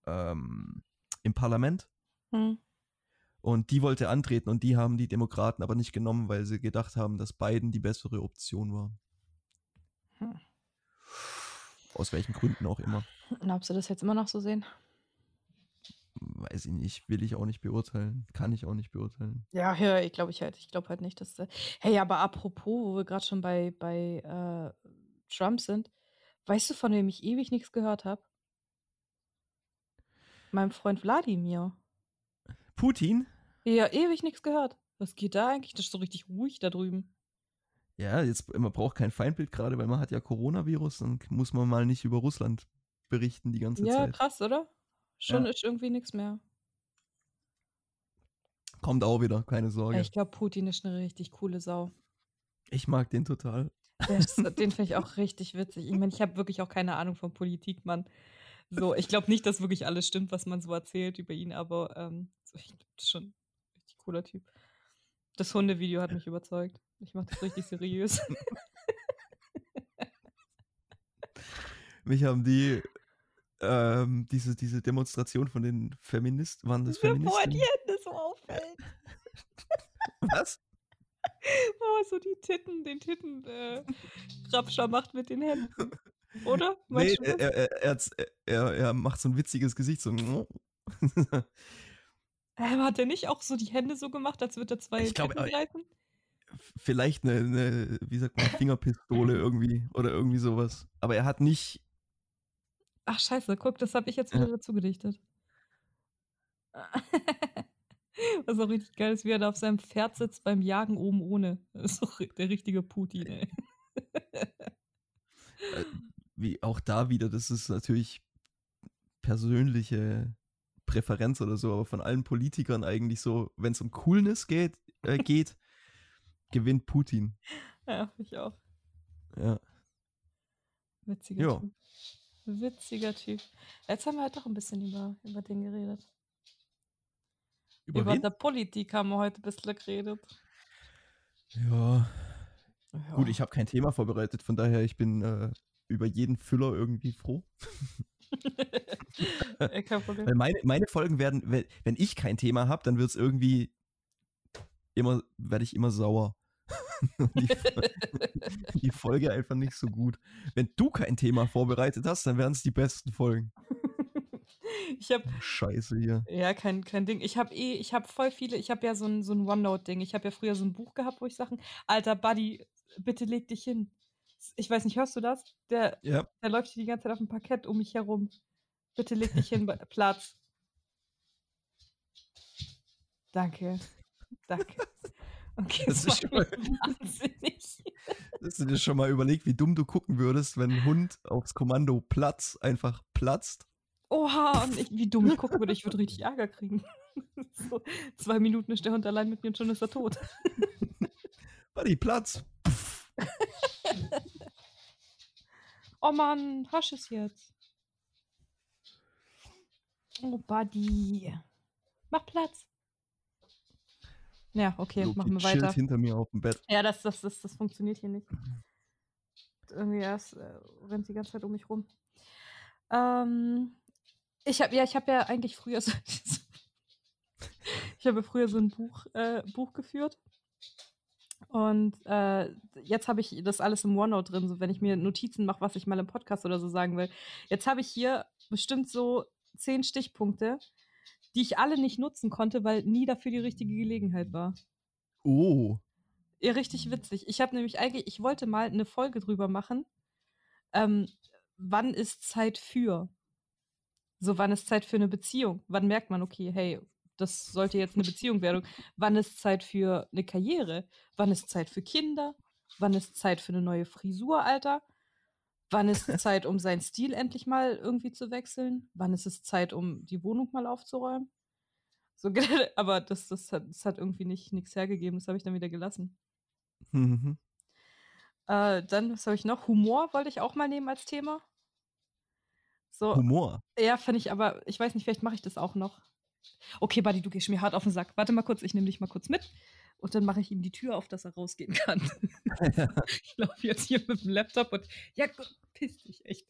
Speaker 1: ähm, im Parlament.
Speaker 2: Hm.
Speaker 1: Und die wollte antreten und die haben die Demokraten aber nicht genommen, weil sie gedacht haben, dass Biden die bessere Option war.
Speaker 2: Hm.
Speaker 1: Aus welchen Gründen auch immer.
Speaker 2: Glaubst du das jetzt immer noch so sehen?
Speaker 1: Weiß ich nicht, will ich auch nicht beurteilen, kann ich auch nicht beurteilen.
Speaker 2: Ja, ja, ich glaube ich halt. Ich glaube halt nicht, dass. Äh hey, aber apropos, wo wir gerade schon bei, bei äh, Trump sind, weißt du, von wem ich ewig nichts gehört habe? Meinem Freund Wladimir.
Speaker 1: Putin?
Speaker 2: Ja, ewig nichts gehört. Was geht da eigentlich? Das ist so richtig ruhig da drüben.
Speaker 1: Ja, jetzt, man braucht kein Feindbild gerade, weil man hat ja Coronavirus, dann muss man mal nicht über Russland berichten die ganze
Speaker 2: Ja,
Speaker 1: Zeit.
Speaker 2: krass, oder? Schon
Speaker 1: Ja.
Speaker 2: ist irgendwie nichts mehr.
Speaker 1: Kommt auch wieder, keine
Speaker 2: Ja,
Speaker 1: Sorge.
Speaker 2: ich glaube, Putin ist eine richtig coole Sau.
Speaker 1: Ich mag den total.
Speaker 2: Ist, (laughs) den finde ich auch richtig witzig. Ich meine, ich habe wirklich auch keine Ahnung von Politik, Mann. So, ich glaube nicht, dass wirklich alles stimmt, was man so erzählt über ihn, aber ähm, so, ich, ist schon cooler Typ. Das Hundevideo hat mich überzeugt. Ich mache das richtig seriös.
Speaker 1: Mich haben die, ähm, diese, diese Demonstration von den Feministen, waren das
Speaker 2: Bevor die
Speaker 1: Feministinnen?
Speaker 2: Hände so auffällt.
Speaker 1: Was? (laughs)
Speaker 2: Oh, so die Titten, den Titten äh, Rapscher macht mit den Händen. Oder?
Speaker 1: Nee,
Speaker 2: Meinst du
Speaker 1: er,
Speaker 2: das?
Speaker 1: er, er, er macht so ein witziges Gesicht, so. (laughs) (laughs)
Speaker 2: Ähm, hat er nicht auch so die Hände so gemacht, als würde er zwei
Speaker 1: Ich glaub, äh,
Speaker 2: greifen?
Speaker 1: Vielleicht eine, eine, wie sagt man, Fingerpistole (laughs) irgendwie oder irgendwie sowas. Aber er hat nicht,
Speaker 2: Ach scheiße, guck, das habe ich jetzt
Speaker 1: Ja.
Speaker 2: wieder dazu gedichtet. (laughs) Was auch richtig geil ist, wie er da auf seinem Pferd sitzt beim Jagen oben ohne. Das ist doch der richtige Putin, ey.
Speaker 1: äh, wie auch da wieder, das ist natürlich persönliche Präferenz oder so, aber von allen Politikern eigentlich so, wenn es um Coolness geht, äh, (laughs) geht gewinnt Putin.
Speaker 2: Ja, ich auch.
Speaker 1: Ja.
Speaker 2: Witziger
Speaker 1: Ja.
Speaker 2: Typ. Witziger Typ. Jetzt haben wir halt doch ein bisschen über, über den geredet.
Speaker 1: Über,
Speaker 2: Über, der Politik haben wir heute ein bisschen geredet.
Speaker 1: Ja,
Speaker 2: Ja.
Speaker 1: gut, ich habe kein Thema vorbereitet, von daher ich bin äh, über jeden Füller irgendwie froh. (laughs) (laughs)
Speaker 2: Kein Problem.
Speaker 1: Weil meine, meine Folgen werden, wenn, ich kein Thema habe, dann wird es irgendwie immer, werde ich immer sauer. (laughs) Die, (laughs) die Folge einfach nicht so gut. Wenn du kein Thema vorbereitet hast, dann werden es die besten Folgen.
Speaker 2: Ich habe
Speaker 1: Scheiße hier.
Speaker 2: Ja, kein, kein Ding. Ich habe eh, ich habe voll viele, ich habe ja so ein, so ein OneNote-Ding. Ich habe ja früher so ein Buch gehabt, wo ich Sachen, Alter Buddy, bitte leg dich hin. Ich weiß nicht, hörst du das? Der,
Speaker 1: Ja,
Speaker 2: der läuft hier die ganze Zeit auf dem Parkett um mich herum. Bitte leg dich hin, (laughs) Platz. Danke. Danke. (laughs) Okay,
Speaker 1: Das
Speaker 2: das,
Speaker 1: ist
Speaker 2: macht (laughs) mich wahnsinnig.
Speaker 1: hast du dir schon mal überlegt, wie dumm du gucken würdest, wenn ein Hund aufs Kommando Platz einfach platzt?
Speaker 2: Oha, und ich, wie dumm ich gucken würde, ich würde richtig Ärger kriegen. so, zwei Minuten ist der Hund allein mit mir und schon ist er tot.
Speaker 1: Buddy, Platz. (laughs)
Speaker 2: Oh Mann, hasch es jetzt. Oh, Buddy. Mach Platz. Ja, okay,
Speaker 1: Loki
Speaker 2: machen wir weiter.
Speaker 1: hinter mir auf dem Bett.
Speaker 2: Ja, das, das, das, das funktioniert hier nicht. Irgendwie erst äh, rennt die ganze Zeit um mich rum. Ähm, ich habe ja, ich habe ja eigentlich früher so, (laughs) ich habe früher so ein Buch, äh, Buch geführt. Und äh, jetzt habe ich das alles im OneNote drin, so wenn ich mir Notizen mache, was ich mal im Podcast oder so sagen will. Jetzt habe ich hier bestimmt so zehn Stichpunkte, die ich alle nicht nutzen konnte, weil nie dafür die richtige Gelegenheit war.
Speaker 1: Oh.
Speaker 2: Ja, richtig witzig. Ich habe nämlich eigentlich, ich wollte mal eine Folge drüber machen. Ähm, wann ist Zeit für? So, wann ist Zeit für eine Beziehung? Wann merkt man, okay, hey, das sollte jetzt eine Beziehung werden. Wann ist Zeit für eine Karriere? Wann ist Zeit für Kinder? Wann ist Zeit für eine neue Frisur, Alter? Wann ist es (laughs) Zeit, um seinen Stil endlich mal irgendwie zu wechseln? Wann ist es Zeit, um die Wohnung mal aufzuräumen? So, (laughs) aber das, das, hat, das hat irgendwie nicht nichts hergegeben. Das habe ich dann wieder gelassen. Mhm. Äh, dann, was habe ich noch? Humor wollte ich auch mal nehmen als Thema.
Speaker 1: So, Humor?
Speaker 2: Ja, finde ich, aber ich weiß nicht, vielleicht mache ich das auch noch. Okay, Buddy, du gehst mir hart auf den Sack. Warte mal kurz, ich nehme dich mal kurz mit und dann mache ich ihm die Tür auf, dass er rausgehen kann. (laughs) ich laufe jetzt hier mit dem Laptop und ja, piss dich echt.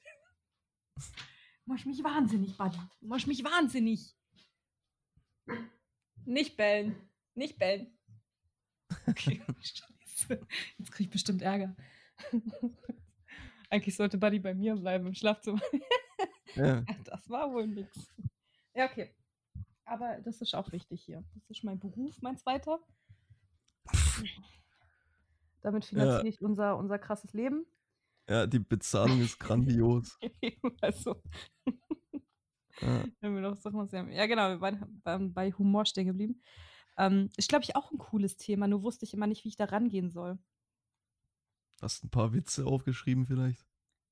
Speaker 2: Du machst mich wahnsinnig, Buddy. Du machst mich wahnsinnig. Nicht bellen. Nicht bellen. Okay, (laughs) scheiße. Jetzt krieg ich bestimmt Ärger. Eigentlich sollte Buddy bei mir bleiben im Schlafzimmer. ja. (laughs) Das war wohl nix. Ja, okay. Aber das ist auch wichtig hier. Das ist mein Beruf, mein zweiter. Damit finanziere ja. ich unser, unser krasses Leben.
Speaker 1: Ja, die Bezahlung ist grandios. (laughs) also.
Speaker 2: ja. (laughs) wir noch ja, genau, wir waren bei Humor stehen geblieben. Ähm, ist, glaube ich, auch ein cooles Thema, nur wusste ich immer nicht, wie ich da rangehen soll.
Speaker 1: Hast ein paar Witze aufgeschrieben vielleicht?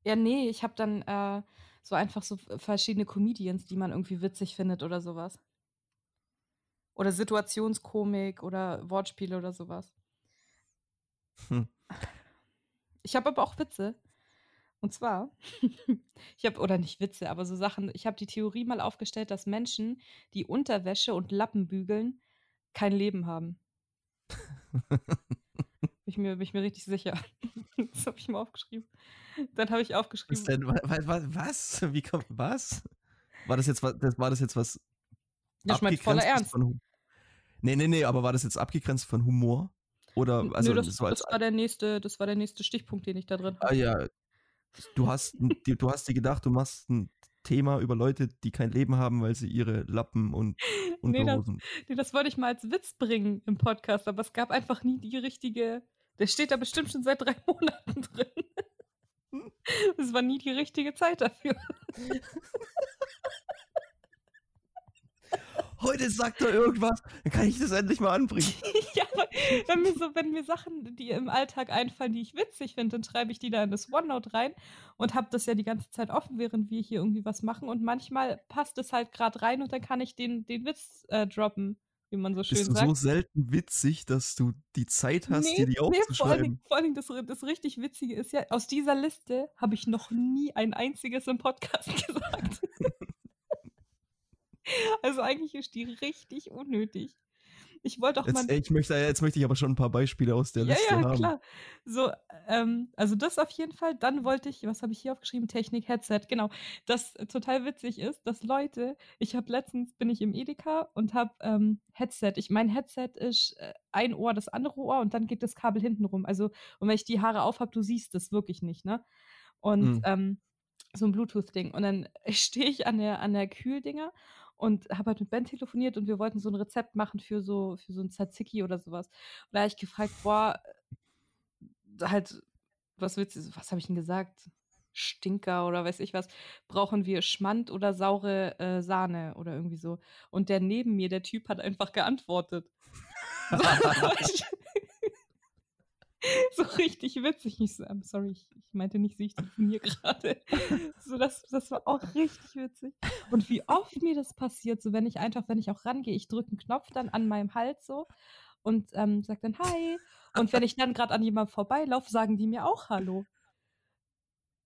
Speaker 2: Ja, nee, ich habe dann äh, so einfach so verschiedene Comedians, die man irgendwie witzig findet oder sowas. Oder Situationskomik oder Wortspiele oder sowas. Hm. Ich habe aber auch Witze. Und zwar, (laughs) ich habe, oder nicht Witze, aber so Sachen, ich habe die Theorie mal aufgestellt, dass Menschen, die Unterwäsche und Lappen bügeln, kein Leben haben. (laughs) bin, ich mir, bin ich mir richtig sicher. (laughs) das habe ich mal aufgeschrieben. Dann habe ich aufgeschrieben.
Speaker 1: Was, denn, was, was? Wie kommt was? War das jetzt was? War das jetzt was?
Speaker 2: Ja, ich meine voller Ernst. Von,
Speaker 1: nee, nee, nee, aber war das jetzt abgegrenzt von Humor? Oder also
Speaker 2: Nö, das, so das war der nächste, das war der nächste Stichpunkt, den ich da drin
Speaker 1: hatte. Ah ja. Du hast, du hast dir gedacht, du machst ein Thema über Leute, die kein Leben haben, weil sie ihre Lappen und
Speaker 2: Unterhosen. (laughs) Nee, das, nee, das wollte ich mal als Witz bringen im Podcast, aber es gab einfach nie die richtige. Der steht da bestimmt schon seit drei (laughs) Monaten drin. (laughs) Es war nie die richtige Zeit dafür.
Speaker 1: Heute sagt er irgendwas, dann kann ich das endlich mal anbringen. (laughs)
Speaker 2: ja, wenn mir so, wenn mir Sachen, die im Alltag einfallen, die ich witzig finde, dann schreibe ich die da in das OneNote rein und habe das ja die ganze Zeit offen, während wir hier irgendwie was machen. Und manchmal passt es halt gerade rein und dann kann ich den, den Witz äh, droppen wie man so schön
Speaker 1: Bist
Speaker 2: du sagt.
Speaker 1: so selten witzig, dass du die Zeit hast, nee, dir die aufzuschreiben? Nee, vor
Speaker 2: allem, vor allem das, das richtig Witzige ist ja, aus dieser Liste habe ich noch nie ein einziges im Podcast (laughs) gesagt. (laughs) (laughs) Also eigentlich ist die richtig unnötig. Ich wollte auch
Speaker 1: jetzt, mal. Ich möchte, jetzt möchte ich aber schon ein paar Beispiele aus der
Speaker 2: ja,
Speaker 1: Liste
Speaker 2: ja,
Speaker 1: haben. Ja, klar.
Speaker 2: So, ähm, also das auf jeden Fall. Dann wollte ich, was habe ich hier aufgeschrieben? Technik, Headset. Genau. Das total witzig ist, dass Leute, ich habe letztens, bin ich im Edeka und habe ähm, Headset. Ich mein Headset ist äh, ein Ohr, das andere Ohr und dann geht das Kabel hinten rum. Also, und wenn ich die Haare auf habe, du siehst das wirklich nicht, ne? Und mhm. ähm, so ein Bluetooth-Ding. Und dann (laughs) stehe ich an der, an der Kühldinger und habe halt mit Ben telefoniert und wir wollten so ein Rezept machen für so, für so ein Tzatziki oder sowas. Und da habe ich gefragt, boah, äh, halt, was willst du, was habe ich denn gesagt? Stinker oder weiß ich was, brauchen wir Schmand oder saure äh, Sahne oder irgendwie so. Und der neben mir, der Typ, hat einfach geantwortet. (laughs) (laughs) (laughs) so richtig witzig. Ich so, I'm sorry, ich, ich meinte nicht, ich telefoniere (laughs) gerade. So, das, das war auch richtig witzig. Und wie oft mir das passiert, so wenn ich einfach, wenn ich auch rangehe, ich drücke einen Knopf dann an meinem Hals so und ähm, sage dann Hi. Und wenn ich dann gerade an jemandem vorbeilaufe, sagen die mir auch Hallo.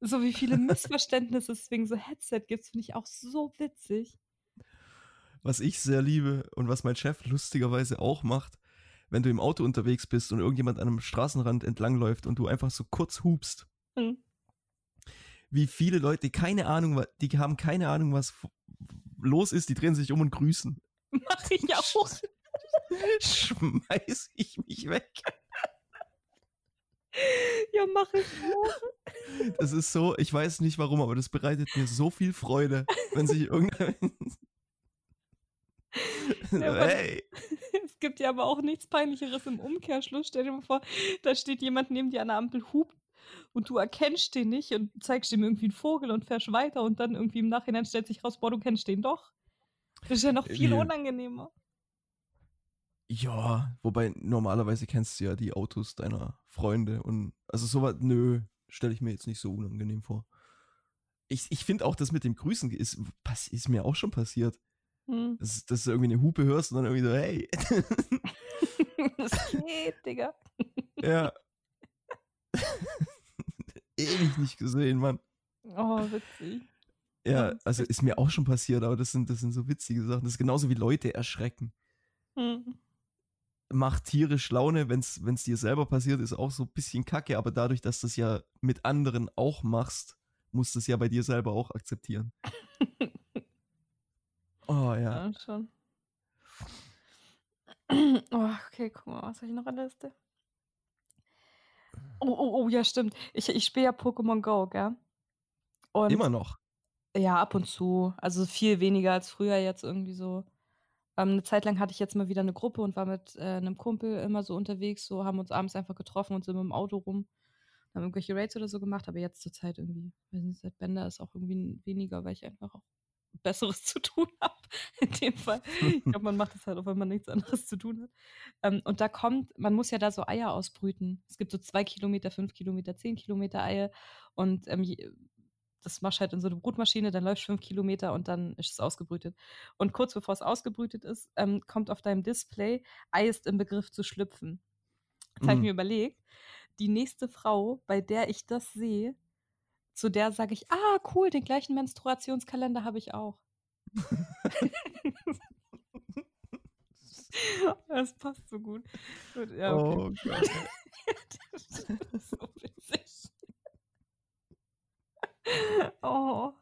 Speaker 2: So wie viele (laughs) Missverständnisse es wegen so Headset gibt, finde ich auch so witzig.
Speaker 1: Was ich sehr liebe und was mein Chef lustigerweise auch macht, wenn du im Auto unterwegs bist und irgendjemand an einem Straßenrand entlangläuft und du einfach so kurz hupst. Hm. Wie viele Leute, keine Ahnung, die haben keine Ahnung, was los ist, die drehen sich um und grüßen.
Speaker 2: Mach ich (laughs) auch.
Speaker 1: Schmeiß ich mich weg.
Speaker 2: Ja, mach ich auch.
Speaker 1: Das ist so, ich weiß nicht warum, aber das bereitet mir so viel Freude, wenn sich irgendein. (laughs)
Speaker 2: Ja, (laughs) hey es gibt ja aber auch nichts Peinlicheres im Umkehrschluss. Stell dir mal vor, da steht jemand neben dir an der Ampel, hupt und du erkennst den nicht und zeigst ihm irgendwie einen Vogel und fährst weiter und dann irgendwie im Nachhinein stellt sich raus, boah, du kennst den doch. Das ist ja noch viel ja. unangenehmer.
Speaker 1: Ja, wobei normalerweise kennst du ja die Autos deiner Freunde und also sowas, nö, stelle ich mir jetzt nicht so unangenehm vor. Ich, ich finde auch, das mit dem Grüßen ist, ist mir auch schon passiert. Hm. Dass, dass, du irgendwie eine Hupe hörst und dann irgendwie so, hey. (laughs)
Speaker 2: das (laughs) geht, Digga.
Speaker 1: Ja. (laughs) Ewig nicht gesehen, Mann.
Speaker 2: Oh, witzig.
Speaker 1: Ja, also ist mir auch schon passiert, aber das sind, das sind so witzige Sachen. Das ist genauso wie Leute erschrecken. Hm macht tierisch Laune, wenn es dir selber passiert, ist auch so ein bisschen kacke, aber dadurch, dass du es ja mit anderen auch machst, musst du es ja bei dir selber auch akzeptieren. Oh ja. Ja, schon. (clears throat)
Speaker 2: Oh, okay, guck mal, was habe ich noch an der Liste? Oh, oh, oh, ja, stimmt. Ich, ich spiele ja Pokémon Go, gell?
Speaker 1: Und Immer noch.
Speaker 2: Ja, ab und zu. Also viel weniger als früher jetzt irgendwie so. Ähm, eine Zeit lang hatte ich jetzt mal wieder eine Gruppe und war mit äh, einem Kumpel immer so unterwegs, so haben uns abends einfach getroffen und sind mit dem Auto rum, haben irgendwelche Raids oder so gemacht, aber jetzt zur Zeit irgendwie, weiß nicht, seit Bender ist auch irgendwie weniger, weil ich einfach auch Besseres zu tun (laughs) habe. In dem Fall. Ich glaube, man macht das halt auch, wenn man nichts anderes zu tun hat. Ähm, und da kommt, man muss ja da so Eier ausbrüten. Es gibt so zwei Kilometer, fünf Kilometer, zehn Kilometer Eier. Und ähm, das machst halt in so eine Brutmaschine, dann läufst fünf Kilometer und dann ist es ausgebrütet. Und kurz bevor es ausgebrütet ist, ähm, kommt auf deinem Display, Ei ist im Begriff zu schlüpfen. Jetzt mhm. habe ich mir überlegt, die nächste Frau, bei der ich das sehe, zu der sage ich, ah, cool, den gleichen Menstruationskalender habe ich auch. (laughs) das passt so gut. gut ja, okay. Oh Gott. (laughs) das ist so witzig. Oh.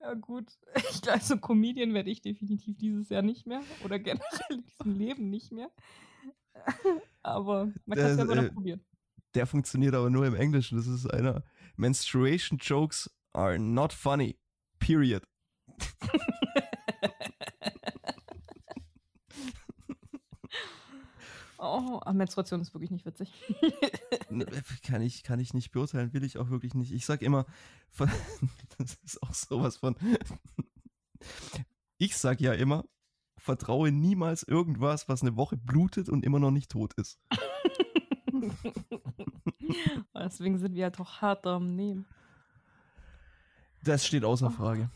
Speaker 2: Ja, gut. Ich glaube, so Comedian werde ich definitiv dieses Jahr nicht mehr. Oder generell in diesem Leben nicht mehr. Aber man kann es ja immer noch äh, probieren.
Speaker 1: Der funktioniert aber nur im Englischen. Das ist einer. Menstruation jokes are not funny. Period. (laughs)
Speaker 2: Oh, Menstruation ist wirklich nicht witzig.
Speaker 1: Ne, kann, ich, kann ich nicht beurteilen, will ich auch wirklich nicht. Ich sag immer, (laughs) das ist auch sowas von. Ich sag ja immer, vertraue niemals irgendwas, was eine Woche blutet und immer noch nicht tot ist. (laughs) (laughs)
Speaker 2: Deswegen sind wir halt doch hart am Nehmen.
Speaker 1: Das steht außer. Frage.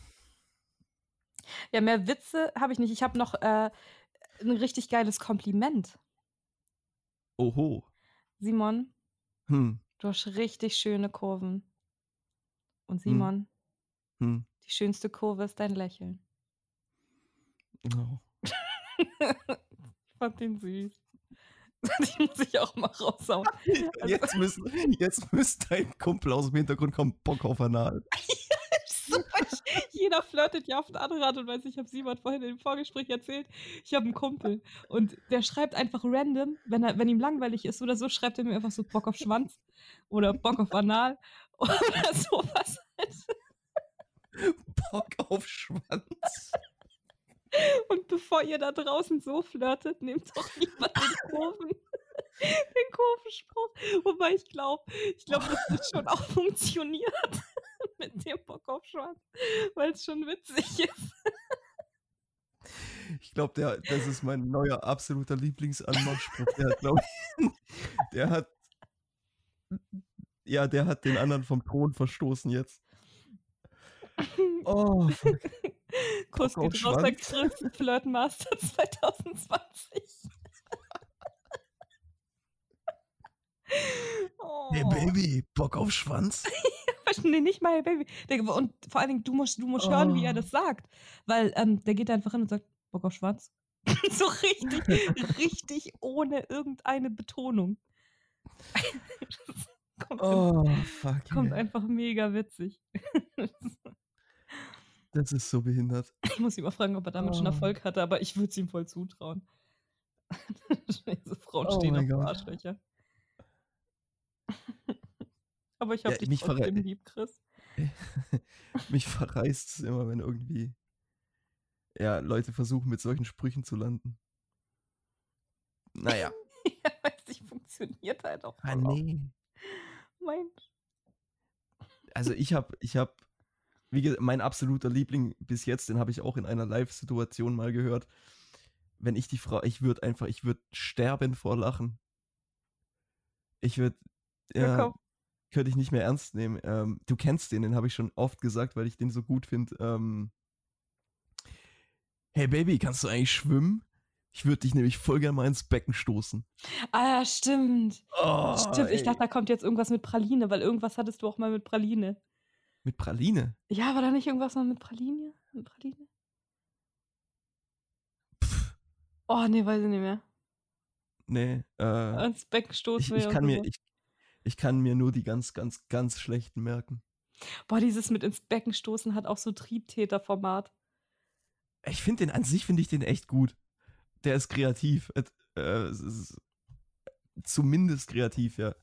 Speaker 2: Ja, mehr Witze habe ich nicht. Ich habe noch äh, ein richtig geiles Kompliment.
Speaker 1: Oho.
Speaker 2: Simon, hm. du hast richtig schöne Kurven. Und hm. Simon, hm. Hm. die schönste Kurve ist dein Lächeln. Oh. (laughs) ich fand den süß. (laughs) Die muss ich auch mal raushauen. (laughs)
Speaker 1: Also, jetzt, müsst, jetzt müsste dein Kumpel aus dem Hintergrund kommen, Bock auf Anal. (laughs)
Speaker 2: Jeder flirtet ja auf eine andere Art und Weise. Ich habe Simon vorhin im Vorgespräch erzählt. Ich habe einen Kumpel und der schreibt einfach random, wenn, er, wenn ihm langweilig ist oder so, schreibt er mir einfach so Bock auf Schwanz oder Bock auf Anal oder sowas halt.
Speaker 1: Bock auf Schwanz.
Speaker 2: Und bevor ihr da draußen so flirtet, nehmt doch (laughs) lieber den Kurven, (laughs) den Kurvenspruch. Wobei ich glaube, ich glaube, das wird schon auch (laughs) funktioniert mit dem Bock auf Schwarz, weil es schon witzig ist.
Speaker 1: Ich glaube, das ist mein neuer absoluter Lieblingsanmachspruch. Der hat, glaube ich, der hat, ja, der hat den anderen vom Thron verstoßen jetzt.
Speaker 2: Oh, fuck. (laughs) Kuss geht raus an Chris Flirtmaster (laughs) 2020. (laughs)
Speaker 1: oh. Hey Baby, Bock auf Schwanz?
Speaker 2: nee, nicht mal Baby. Und vor allen Dingen, du musst, du musst oh. hören, wie er oh. das sagt. Weil ähm, der geht einfach hin und sagt, Bock auf Schwanz. so richtig, richtig ohne irgendeine Betonung. kommt, oh, fuck. Kommt yeah. einfach mega witzig.
Speaker 1: Das ist so behindert. (laughs)
Speaker 2: Ich muss ihn mal fragen, ob er damit oh. schon Erfolg hatte, aber ich würde es ihm voll zutrauen. (laughs) Diese Frauen oh stehen auf dem Arschlöcher. (laughs) aber ich habe ja, dich trotzdem lieb, Chris.
Speaker 1: mich verreißt es immer, wenn irgendwie ja, Leute versuchen, mit solchen Sprüchen zu landen. Naja.
Speaker 2: ja, weiß nicht, funktioniert halt auch.
Speaker 1: Ah, nee.
Speaker 2: Mein.
Speaker 1: Also ich habe ich habe wie gesagt, mein absoluter Liebling bis jetzt, den habe ich auch in einer Live-Situation mal gehört. wenn ich die Frau, ich würde einfach, ich würde sterben vor Lachen. Ich würde,
Speaker 2: Ja,
Speaker 1: könnte ich nicht mehr ernst nehmen. Ähm, du kennst den, den habe ich schon oft gesagt, weil ich den so gut finde. Ähm, hey Baby, kannst du eigentlich schwimmen? Ich würde dich nämlich voll gerne mal ins Becken stoßen.
Speaker 2: Ah, ja, stimmt.
Speaker 1: Oh,
Speaker 2: Stimmt, ich
Speaker 1: ey.
Speaker 2: dachte, da kommt jetzt irgendwas mit Praline, weil irgendwas hattest du auch mal mit Praline.
Speaker 1: Mit Praline?
Speaker 2: Ja, war da nicht irgendwas mal mit Praline? Mit Praline?
Speaker 1: Pff,
Speaker 2: Oh, nee, weiß ich nicht mehr.
Speaker 1: nee, äh,
Speaker 2: Ans Becken
Speaker 1: ich,
Speaker 2: stoßen
Speaker 1: ich,
Speaker 2: wir
Speaker 1: kann mir,
Speaker 2: so.
Speaker 1: ich, ich kann mir nur die ganz, ganz, ganz schlechten merken.
Speaker 2: Boah, dieses mit ins Becken stoßen hat auch so Triebtäterformat.
Speaker 1: Ich finde den, an sich finde ich den echt gut. Der ist kreativ. Äh, ist zumindest kreativ, ja.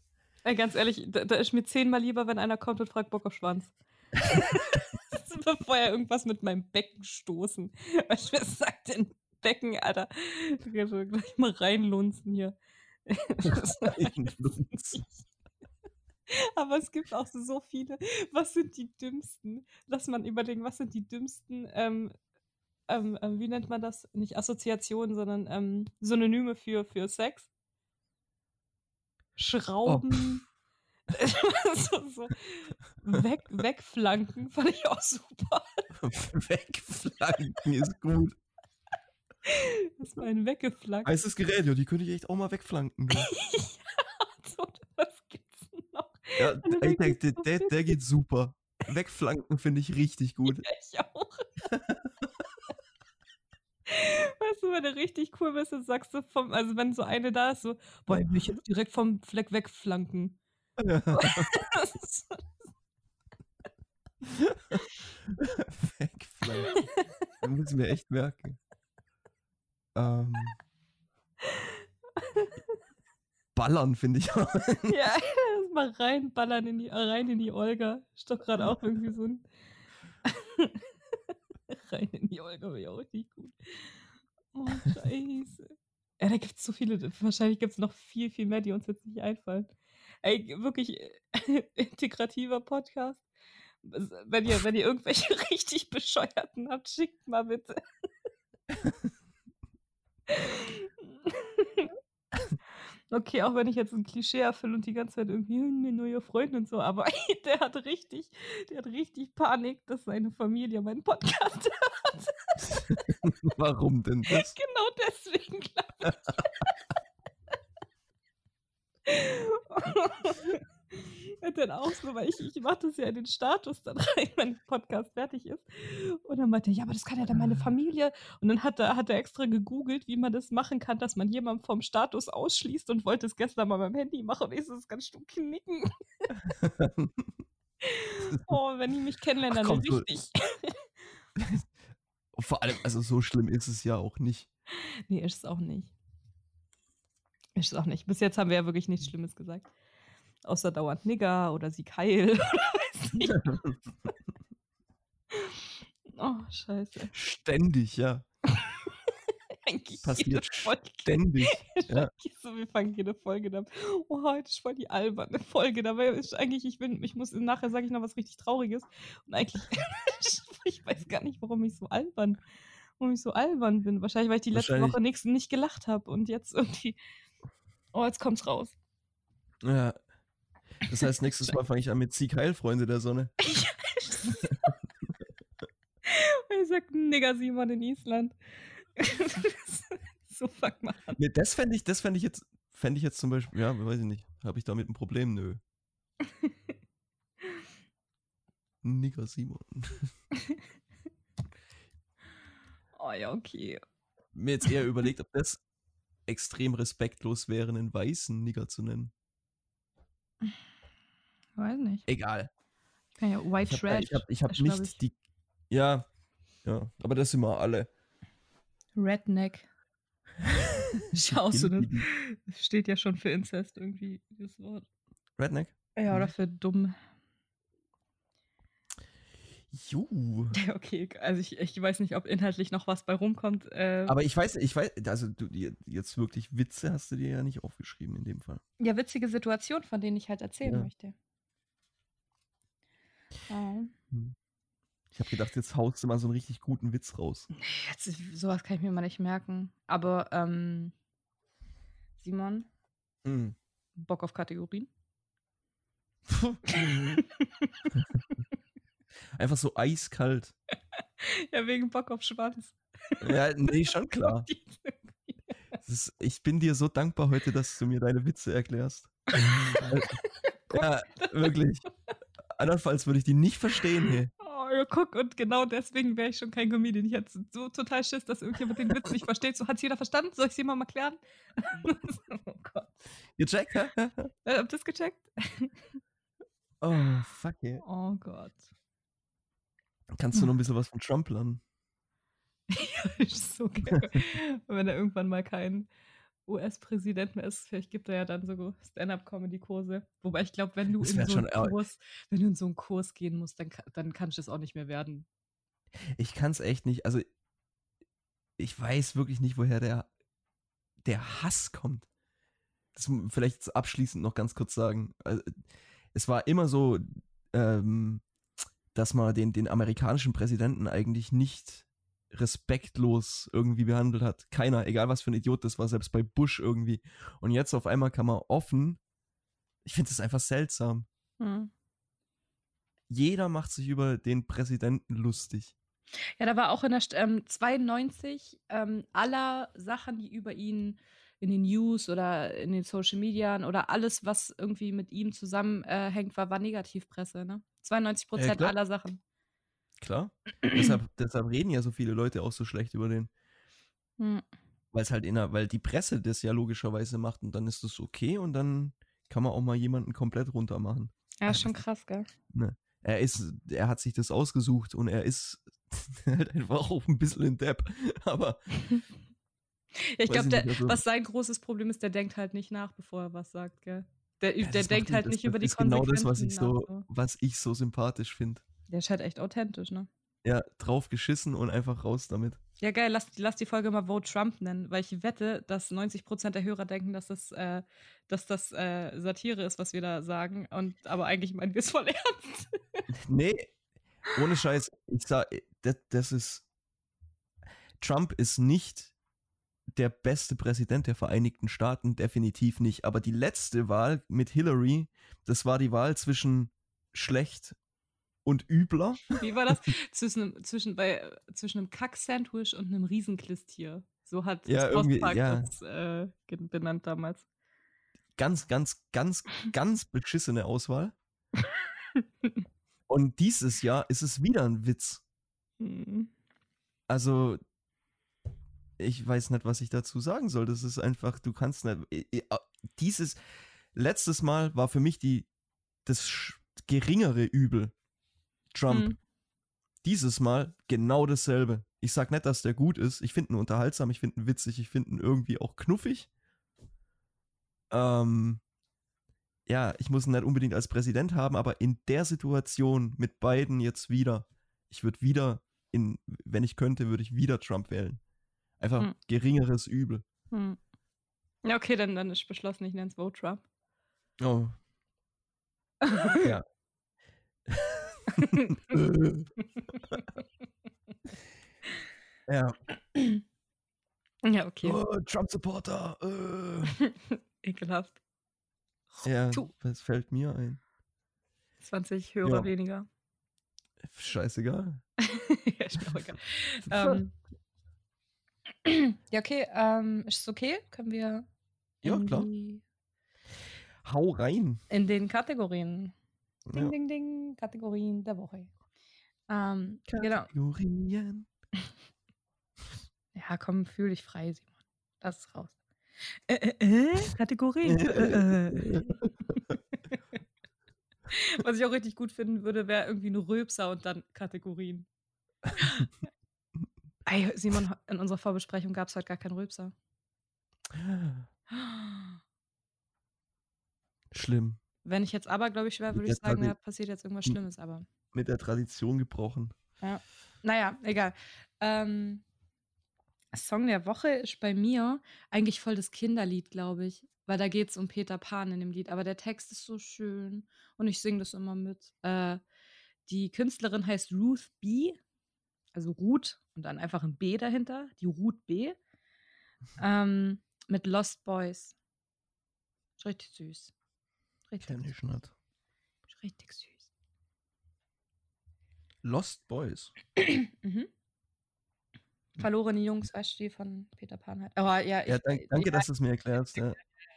Speaker 2: Ey, ganz ehrlich, da, da ist mir zehnmal lieber, wenn einer kommt und fragt Bock auf Schwanz. (laughs) Bevor er irgendwas mit meinem Becken stoßen. Was sagt denn Becken, Alter? Kannst doch gleich mal reinlunzen hier. (laughs)
Speaker 1: Reinlunzen. (laughs)
Speaker 2: Aber es gibt auch so viele. Was sind die dümmsten? Lass man überlegen, was sind die dümmsten, ähm, ähm, ähm, wie nennt man das? Nicht Assoziationen, sondern ähm, Synonyme für, für Sex? Schrauben. (laughs) so, so. Weg, wegflanken fand ich auch super. (laughs)
Speaker 1: Wegflanken ist gut.
Speaker 2: Das war ein weggeflankt.
Speaker 1: Heißes Gerät, ja, die könnte ich echt auch mal wegflanken. Ja, (laughs)
Speaker 2: so, was gibt's noch?
Speaker 1: ja der, der, der,
Speaker 2: viel-
Speaker 1: der geht super. Wegflanken finde ich richtig gut.
Speaker 2: Ja, ich auch. Weißt du, wenn du richtig cool bist, dann sagst du vom, also wenn so eine da ist, so, boah, ich will ich jetzt direkt vom Fleck wegflanken.
Speaker 1: Wegflanken. Das muss ich mir echt merken. Ähm, Ballern finde ich auch.
Speaker 2: ja, das mal reinballern in die, rein in die Olga. Ist doch gerade auch irgendwie so ein. (laughs) rein in die Olga wäre ja auch richtig gut. Oh, Scheiße. Ja, da gibt es so viele. Wahrscheinlich gibt es noch viel, viel mehr, die uns jetzt nicht einfallen. Ey, wirklich äh, (laughs) integrativer Podcast. Wenn ihr, wenn ihr irgendwelche (laughs) richtig bescheuerten habt, schickt mal bitte. (laughs) Okay, auch wenn ich jetzt ein Klischee erfülle und die ganze Zeit irgendwie "Hm, eine neue Freundin und so, aber der hat richtig, der hat richtig Panik, dass seine Familie meinen Podcast hört.
Speaker 1: Warum denn das?
Speaker 2: Genau deswegen glaube ich. (laughs) Und dann auch so, weil ich, ich mache das ja in den Status dann rein, wenn der Podcast fertig ist. Und dann meinte er, ja, aber das kann ja dann meine Familie. Und dann hat er, hat er extra gegoogelt, wie man das machen kann, dass man jemanden vom Status ausschließt und wollte es gestern mal beim Handy machen. Und ich so, das kannst du knicken. (laughs) Oh, wenn die mich kennenlernen, dann richtig. (laughs)
Speaker 1: Vor allem, also so schlimm ist es ja auch nicht.
Speaker 2: Nee, ist es auch nicht. Ist es auch nicht. Bis jetzt haben wir ja wirklich nichts Schlimmes gesagt. Außer dauernd Nigger oder sie Keil (laughs) oder weiß nicht. Oh, scheiße.
Speaker 1: Ständig, ja. (laughs)
Speaker 2: Eigentlich
Speaker 1: Passiert. Ständig. Ja.
Speaker 2: so, wir fangen jede Folge dann. Oh, heute ist voll die alberne Folge. Dabei ist eigentlich, ich bin, ich muss, nachher sage ich noch was richtig Trauriges. Und eigentlich, (laughs) ich weiß gar nicht, warum ich so albern, warum ich so albern bin. Wahrscheinlich, weil ich die letzte Woche nix, nicht gelacht habe und jetzt irgendwie, oh, jetzt kommt's raus.
Speaker 1: ja. Das heißt, nächstes Mal fange ich an mit Sieg Heil, Freunde der Sonne. (laughs)
Speaker 2: Ich sag Nigger Simon in Island. (laughs) so fuck mal an.
Speaker 1: Nee, das fände ich, das fände ich jetzt, fände ich jetzt zum Beispiel, ja, weiß ich nicht. Habe ich damit ein Problem? Nö. (laughs) Nigger Simon.
Speaker 2: Oh ja, okay.
Speaker 1: Mir jetzt eher überlegt, ob das extrem respektlos wäre, einen weißen Nigger zu nennen.
Speaker 2: Weiß nicht.
Speaker 1: Egal.
Speaker 2: Ich kann ja White
Speaker 1: Ich habe
Speaker 2: Trash.
Speaker 1: ich hab, ich hab
Speaker 2: ist, glaub
Speaker 1: nicht
Speaker 2: ich,
Speaker 1: die. Ja, ja, aber das sind wir alle.
Speaker 2: Redneck. Schaust du das? Steht ja schon für Inzest irgendwie, das Wort.
Speaker 1: Redneck?
Speaker 2: Ja, oder für dumm.
Speaker 1: Juhu. (laughs)
Speaker 2: Ja, okay. Also ich, ich weiß nicht, ob inhaltlich noch was bei rumkommt. Äh,
Speaker 1: Aber ich weiß, ich weiß, also du, jetzt wirklich Witze hast du dir ja nicht aufgeschrieben in dem Fall.
Speaker 2: ja, witzige Situationen, von denen ich halt erzählen
Speaker 1: Ja.
Speaker 2: möchte. Ja.
Speaker 1: Ich habe gedacht, jetzt haust du mal so einen richtig guten Witz raus.
Speaker 2: Jetzt, sowas kann ich mir mal nicht merken. Aber, ähm, Simon,
Speaker 1: Mm.
Speaker 2: Bock auf Kategorien? (laughs) (laughs)
Speaker 1: Einfach so eiskalt. (laughs)
Speaker 2: ja, wegen Bock auf Schwanz.
Speaker 1: Ja, nee, schon (laughs) klar. Ist, ich bin dir so dankbar heute, dass du mir deine Witze erklärst. (laughs) ja, wirklich. Andernfalls würde ich die nicht verstehen, hey.
Speaker 2: Oh, ja, guck, und genau deswegen wäre ich schon kein Comedian. Ich hätte so total Schiss, dass irgendjemand den Witz nicht versteht. So, hat jeder verstanden? Soll ich es jemandem erklären? oh Gott.
Speaker 1: Gecheckt? hä?
Speaker 2: Äh, habt ihr das gecheckt?
Speaker 1: oh, fuck, ey.
Speaker 2: Oh Gott.
Speaker 1: Kannst du noch ein bisschen was von Trump lernen? (laughs)
Speaker 2: ja, ist so geil. (laughs) Wenn er irgendwann mal kein US-Präsident mehr ist, vielleicht gibt er ja dann so Stand-up-Comedy-Kurse. Wobei ich glaube, wenn du
Speaker 1: Das
Speaker 2: in so einen. Kurs, wenn du in so einen Kurs gehen musst, dann, dann kannst du es auch nicht mehr werden.
Speaker 1: Ich kann es echt nicht. Also, ich weiß wirklich nicht, woher der, der Hass kommt. Das vielleicht abschließend noch ganz kurz sagen. Also, es war immer so, ähm, dass man den, den amerikanischen Präsidenten eigentlich nicht respektlos irgendwie behandelt hat. Keiner, egal was für ein Idiot das war, selbst bei Bush irgendwie. Und jetzt auf einmal kann man offen. Ich finde es einfach seltsam.
Speaker 2: Hm.
Speaker 1: Jeder macht sich über den Präsidenten lustig.
Speaker 2: Ja, da war auch in der St ähm, 92 ähm, aller Sachen, die über ihn in den News oder in den Social Medien oder alles, was irgendwie mit ihm zusammenhängt, war, war Negativpresse. Ne? 92 Prozent
Speaker 1: klar.
Speaker 2: aller Sachen.
Speaker 1: Klar. (clears throat) deshalb, deshalb reden ja so viele Leute auch so schlecht über den.
Speaker 2: Hm.
Speaker 1: Weil es halt in der, weil die Presse das ja logischerweise macht und dann ist das okay und dann kann man auch mal jemanden komplett runter machen.
Speaker 2: Ja, schon krass, gell?
Speaker 1: Er ist, er hat sich das ausgesucht und er ist (laughs) halt einfach auch ein bisschen in Depp. Aber (laughs)
Speaker 2: Ja, ich glaube,
Speaker 1: also-
Speaker 2: was sein großes Problem ist, der denkt halt nicht nach, bevor er was sagt, gell? Der,
Speaker 1: ja,
Speaker 2: der denkt halt
Speaker 1: das,
Speaker 2: nicht
Speaker 1: das
Speaker 2: über die
Speaker 1: ist genau das, was ich so,
Speaker 2: nach.
Speaker 1: was ich so sympathisch finde.
Speaker 2: Der ist halt echt authentisch, ne?
Speaker 1: Ja, drauf geschissen und einfach raus damit.
Speaker 2: Ja, geil, lass, lass die Folge mal Vote Trump nennen, weil ich wette, dass 90% der Hörer denken, dass das, äh, dass das äh, Satire ist, was wir da sagen. Und aber eigentlich meinen wir es voll (laughs) ernst.
Speaker 1: Nee, ohne Scheiß. Ich sag, das, das ist. Trump ist nicht der beste Präsident der Vereinigten Staaten, definitiv nicht. Aber die letzte Wahl mit Hillary, das war die Wahl zwischen schlecht und übler.
Speaker 2: Wie war das? (laughs) zwischen, zwischen, bei, zwischen einem Kack-Sandwich und einem Riesenklistier. So hat
Speaker 1: Ja,
Speaker 2: Postpark
Speaker 1: ja.
Speaker 2: das äh, benannt damals.
Speaker 1: Ganz, ganz, ganz, ganz beschissene Auswahl. (laughs) Und dieses Jahr ist es wieder ein Witz.
Speaker 2: Hm.
Speaker 1: Also, ich weiß nicht, was ich dazu sagen soll. Das ist einfach, du kannst nicht. i- a- Dieses letztes Mal war für mich die das geringere Übel. Trump.
Speaker 2: Hm.
Speaker 1: Dieses Mal genau dasselbe. Ich sag nicht, dass der gut ist. Ich finde ihn unterhaltsam, ich finde ihn witzig, ich finde ihn irgendwie auch knuffig. Ähm, ja, ich muss ihn nicht unbedingt als Präsident haben, aber in der Situation mit beiden jetzt wieder, ich würde wieder, in, wenn ich könnte, würde ich wieder Trump wählen. Einfach
Speaker 2: Hm.
Speaker 1: geringeres Übel.
Speaker 2: Hm. Ja, okay, dann, dann ist beschlossen, ich nenne es Vote Trump.
Speaker 1: Oh. (laughs) ja. (laughs) ja.
Speaker 2: ja, okay.
Speaker 1: Oh, Trump-Supporter. Äh. (laughs)
Speaker 2: Ekelhaft.
Speaker 1: Ja, was fällt mir ein?
Speaker 2: 20 Hörer
Speaker 1: Ja.
Speaker 2: weniger.
Speaker 1: Scheißegal.
Speaker 2: ja, ist mir auch egal. ähm, (clears throat) ja, okay. Ähm, ist es okay? Können wir
Speaker 1: Ja, klar.
Speaker 2: die,
Speaker 1: Hau rein.
Speaker 2: in den Kategorien. Ding,
Speaker 1: Ja.
Speaker 2: ding, ding. Kategorien der Woche. Ähm, genau.
Speaker 1: Kategorien. (laughs)
Speaker 2: Ja, komm, fühl dich frei, Simon. Lass es raus. Äh, äh, äh, Kategorien. äh, äh. (laughs) Was ich auch richtig gut finden würde, wäre irgendwie ein Röpser und dann Kategorien. (laughs) Ey, Simon, in unserer Vorbesprechung gab es heute gar keinen Röpser.
Speaker 1: Schlimm.
Speaker 2: Wenn ich jetzt aber, glaube ich,
Speaker 1: Mit
Speaker 2: würde ich sagen,
Speaker 1: Tradi-
Speaker 2: da passiert jetzt irgendwas Schlimmes, aber.
Speaker 1: Mit der Tradition gebrochen.
Speaker 2: Naja, egal. Ähm, Song der Woche ist bei mir eigentlich voll das Kinderlied, glaube ich. Weil da geht es um Peter Pan in dem Lied. Aber der Text ist so schön und ich singe das immer mit. Äh, die Künstlerin heißt Ruth B. Also Ruth und dann einfach ein B dahinter. Die Ruth B. Ähm, mit Lost Boys. Ist Richtig süß. Richtig,
Speaker 1: Kenn ich nicht.
Speaker 2: süß. richtig süß.
Speaker 1: Lost Boys.
Speaker 2: mhm. Verlorene Jungs, weißt du, die von Peter Pan halt. Aber ja, ich,
Speaker 1: Ja, dank, danke,
Speaker 2: ja,
Speaker 1: dass du es mir erklärst. Ja.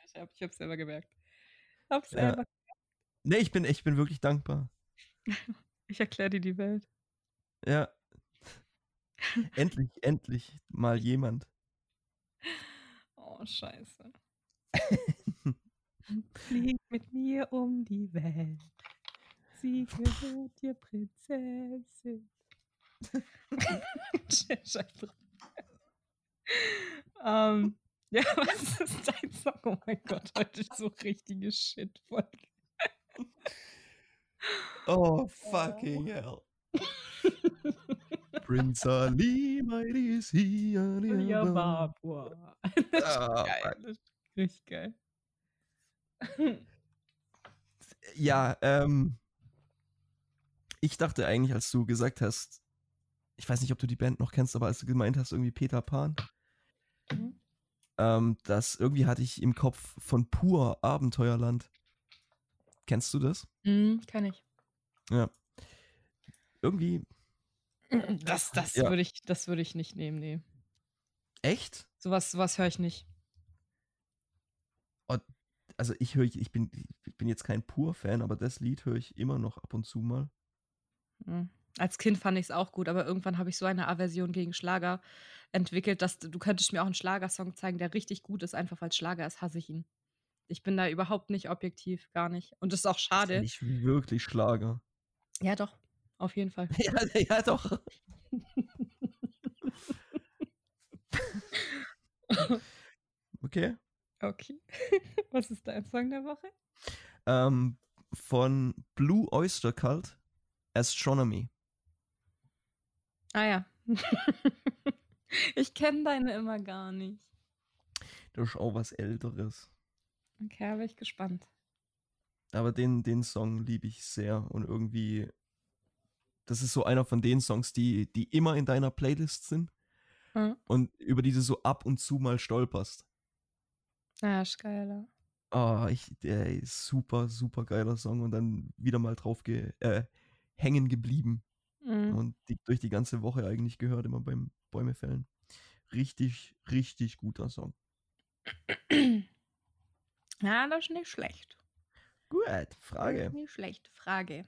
Speaker 2: ich habe ich hab's selber gemerkt. Hab's
Speaker 1: Ja.
Speaker 2: selber.
Speaker 1: Nee, ich bin, ich bin wirklich dankbar. (laughs)
Speaker 2: Ich erkläre dir die Welt.
Speaker 1: Ja. Endlich, endlich mal jemand.
Speaker 2: Oh, scheiße. (laughs) Flieg mit mir um die Welt. Sie gehört dir, Prinzessin. (laughs) Scheiße. ähm, ja, (laughs) was ist dein Song? Oh mein Gott, heute ist so richtige Shit-Folge.
Speaker 1: Oh, fucking hell. Prince Ali, mighty is he. Ali
Speaker 2: Ja,
Speaker 1: Abba.
Speaker 2: Babua. (laughs) Das ist
Speaker 1: Ah,
Speaker 2: geil. Das ist richtig geil.
Speaker 1: Ja, ähm. Ich dachte eigentlich, als du gesagt hast, ich weiß nicht, ob du die Band noch kennst, aber als du gemeint hast, irgendwie Peter Pan,
Speaker 2: Mhm.
Speaker 1: ähm, das irgendwie hatte ich im Kopf von pur Abenteuerland. Kennst du das?
Speaker 2: Mhm, kann ich.
Speaker 1: Ja. Irgendwie,
Speaker 2: Das, das
Speaker 1: Ja.
Speaker 2: würde ich, das würde ich nicht nehmen, nee.
Speaker 1: echt?
Speaker 2: Sowas, sowas höre ich nicht.
Speaker 1: Also ich höre, ich bin, ich bin jetzt kein pur-Fan, aber das Lied höre ich immer noch ab und zu mal.
Speaker 2: Mhm. Als Kind fand ich es auch gut, aber irgendwann habe ich so eine Aversion gegen Schlager entwickelt, dass du, könntest mir auch einen Schlagersong zeigen, der richtig gut ist, einfach weil es Schlager ist, hasse ich ihn. Ich bin da überhaupt nicht objektiv, gar nicht. Und das ist auch
Speaker 1: Ist ja
Speaker 2: schade.
Speaker 1: nicht wirklich Schlager.
Speaker 2: Ja, doch, auf jeden Fall. (laughs)
Speaker 1: Ja, ja doch. (laughs) Okay.
Speaker 2: Okay. (laughs) Was ist dein Song der Woche?
Speaker 1: Ähm, von Blue Oyster Cult, Astronomy.
Speaker 2: Ah ja. ich kenne deine immer gar nicht.
Speaker 1: Das ist auch was Älteres.
Speaker 2: Okay, bin ich gespannt.
Speaker 1: Aber den, den Song liebe ich sehr und irgendwie, das ist so einer von den Songs, die, die immer in deiner Playlist sind
Speaker 2: Mhm.
Speaker 1: und über die du so ab und zu mal stolperst.
Speaker 2: Ah, ist geil. ja.
Speaker 1: Ah, ich, der ist super, super geiler Song und dann wieder mal drauf ge äh, hängen geblieben
Speaker 2: Mhm.
Speaker 1: und die, durch die ganze Woche eigentlich gehört, immer beim Bäume fällen. Richtig, richtig guter Song.
Speaker 2: Ja, das ist nicht schlecht.
Speaker 1: Gut, Frage.
Speaker 2: nicht schlecht. Frage.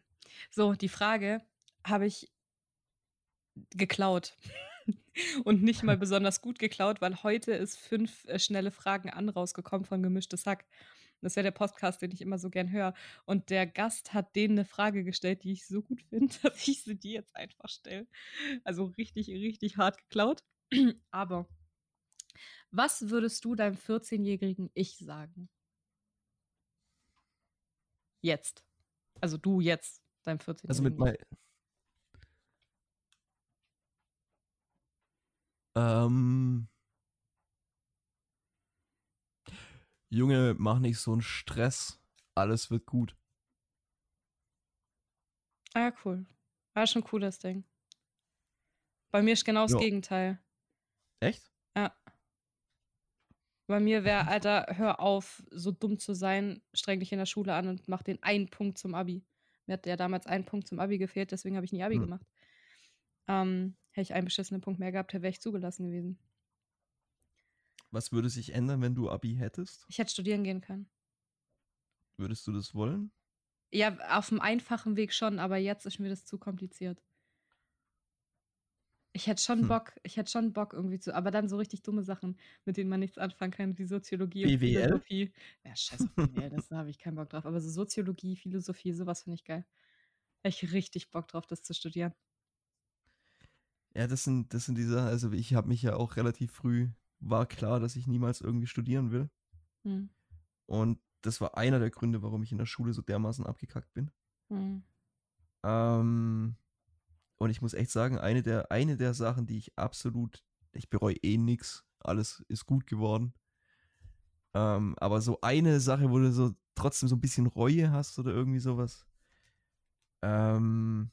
Speaker 2: So, die Frage habe ich geklaut. (laughs) Und nicht mal (laughs) besonders gut geklaut, weil heute ist fünf äh, schnelle Fragen an rausgekommen von Gemischtes Hack. Das wäre der Podcast, den ich immer so gern höre. Und der Gast hat denen eine Frage gestellt, die ich so gut finde, (laughs) dass ich sie dir jetzt einfach stelle. Also richtig, richtig hart geklaut. (clears throat) Aber was würdest du deinem 14-jährigen Ich sagen? Jetzt. Also du jetzt, deinem 14-jährigen
Speaker 1: Also mit
Speaker 2: Ich.
Speaker 1: mein. Ähm. Junge, mach nicht so einen Stress. Alles wird gut.
Speaker 2: Ah, ja, cool. War schon ein cooles Ding. Bei mir ist genau das
Speaker 1: Ja.
Speaker 2: Gegenteil.
Speaker 1: Echt?
Speaker 2: Ja. Bei mir wäre, Alter, hör auf, so dumm zu sein, streng dich in der Schule an und mach den einen Punkt zum Abi. Mir hat ja damals ein Punkt zum Abi gefehlt, deswegen habe ich nie Abi
Speaker 1: Hm.
Speaker 2: gemacht. Ähm, hätte ich einen beschissenen Punkt mehr gehabt, wäre ich zugelassen gewesen.
Speaker 1: Was würde sich ändern, wenn du Abi hättest?
Speaker 2: Ich hätte studieren gehen können.
Speaker 1: Würdest du das wollen?
Speaker 2: Ja, auf dem einfachen Weg schon, aber jetzt ist mir das zu kompliziert. Ich hätte schon
Speaker 1: Hm.
Speaker 2: Bock, ich hätte schon Bock irgendwie zu, aber dann so richtig dumme Sachen, mit denen man nichts anfangen kann, wie Soziologie und
Speaker 1: BWL?
Speaker 2: Philosophie. Ja, scheiß auf BWL, das habe ich keinen Bock drauf. Aber so Soziologie, Philosophie, sowas finde ich geil. Hätte ich richtig Bock drauf, das zu studieren.
Speaker 1: Ja, das sind, das sind diese, also ich habe mich ja auch relativ früh, war klar, dass ich niemals irgendwie studieren will.
Speaker 2: Hm.
Speaker 1: Und das war einer der Gründe, warum ich in der Schule so dermaßen abgekackt bin.
Speaker 2: Hm.
Speaker 1: Ähm, und ich muss echt sagen, eine der, eine der Sachen, die ich absolut, ich bereue eh nix, alles ist gut geworden. Ähm, aber so eine Sache, wo du so trotzdem so ein bisschen Reue hast oder irgendwie sowas. Ähm,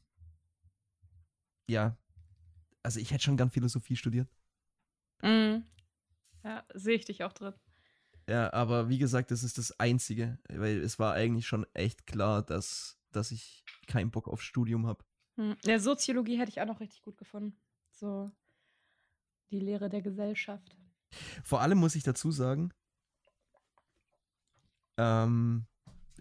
Speaker 1: ja, also ich hätte schon gern Philosophie studiert.
Speaker 2: Mhm. Ja, sehe ich dich auch drin.
Speaker 1: Ja, aber wie gesagt, das ist das Einzige, weil es war eigentlich schon echt klar, dass, dass ich keinen Bock auf Studium habe.
Speaker 2: Hm. Ja, Soziologie hätte ich auch noch richtig gut gefunden. So die Lehre der Gesellschaft.
Speaker 1: Vor allem muss ich dazu sagen, ähm,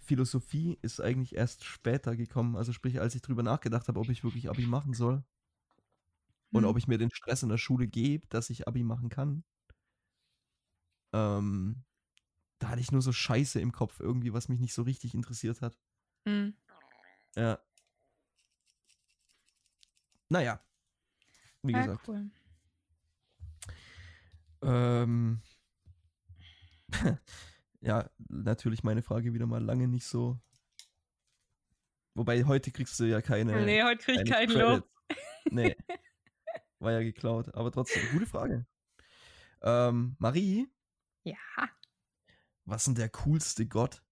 Speaker 1: Philosophie ist eigentlich erst später gekommen. Also sprich, als ich drüber nachgedacht habe, ob ich wirklich Abi machen soll und
Speaker 2: Hm.
Speaker 1: ob ich mir den Stress in der Schule gebe, dass ich Abi machen kann. Ähm, da hatte ich nur so Scheiße im Kopf, irgendwie, was mich nicht so richtig interessiert hat.
Speaker 2: Hm.
Speaker 1: Ja. Naja. Wie
Speaker 2: Ah,
Speaker 1: gesagt.
Speaker 2: cool.
Speaker 1: Ähm, (laughs) ja, natürlich meine Frage wieder mal lange nicht so. Wobei heute kriegst du ja keine.
Speaker 2: nee, heute kriege ich
Speaker 1: keine
Speaker 2: keinen Lob.
Speaker 1: Nee. (laughs) War ja geklaut. Aber trotzdem, gute Frage. Ähm, Marie,
Speaker 2: Ja.
Speaker 1: was ist denn der coolste Gott?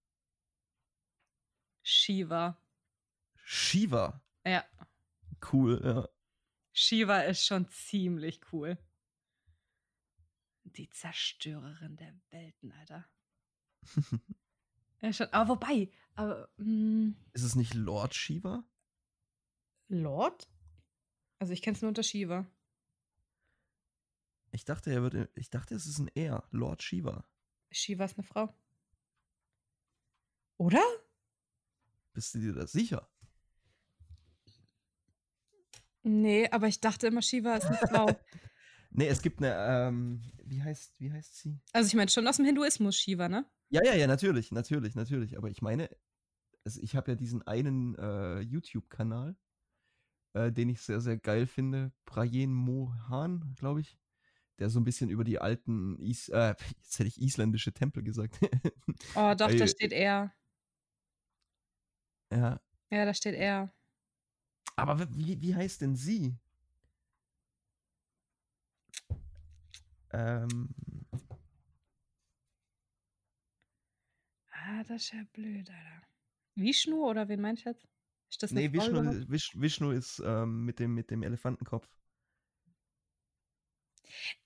Speaker 2: Shiva.
Speaker 1: Shiva.
Speaker 2: Ja.
Speaker 1: Cool, ja.
Speaker 2: Shiva ist schon ziemlich cool. Die Zerstörerin der Welten, Alter. (laughs) ja, schon. Aber wobei, aber, hm,
Speaker 1: Ist es nicht Lord Shiva?
Speaker 2: Lord? Also ich kenne es nur unter Shiva.
Speaker 1: Ich dachte, er wird. Ich dachte, es ist ein Er. Lord Shiva.
Speaker 2: Shiva ist eine Frau. Oder?
Speaker 1: Bist du dir da sicher?
Speaker 2: Nee, aber ich dachte immer, Shiva ist eine Frau. (laughs)
Speaker 1: Nee, es gibt eine, ähm, wie heißt, wie heißt sie?
Speaker 2: Also ich meine schon aus dem Hinduismus Shiva, ne?
Speaker 1: Ja, ja, ja, natürlich, natürlich, natürlich. Aber ich meine, also ich habe ja diesen einen äh, YouTube-Kanal, äh, den ich sehr, sehr geil finde. Brayen Mohan, glaube ich. Der so ein bisschen über die alten, Is äh, (laughs) jetzt hätte ich isländische Tempel gesagt.
Speaker 2: Oh, doch, da
Speaker 1: Ey.
Speaker 2: steht er.
Speaker 1: ja.
Speaker 2: Ja, da steht er.
Speaker 1: Aber wie, wie heißt denn sie? Ähm,
Speaker 2: Ah, das ist ja blöd, Alter. Vishnu oder wen meinst du jetzt? Ist das
Speaker 1: nee, Vishnu, Vishnu ist ähm, mit, dem, mit dem Elefantenkopf.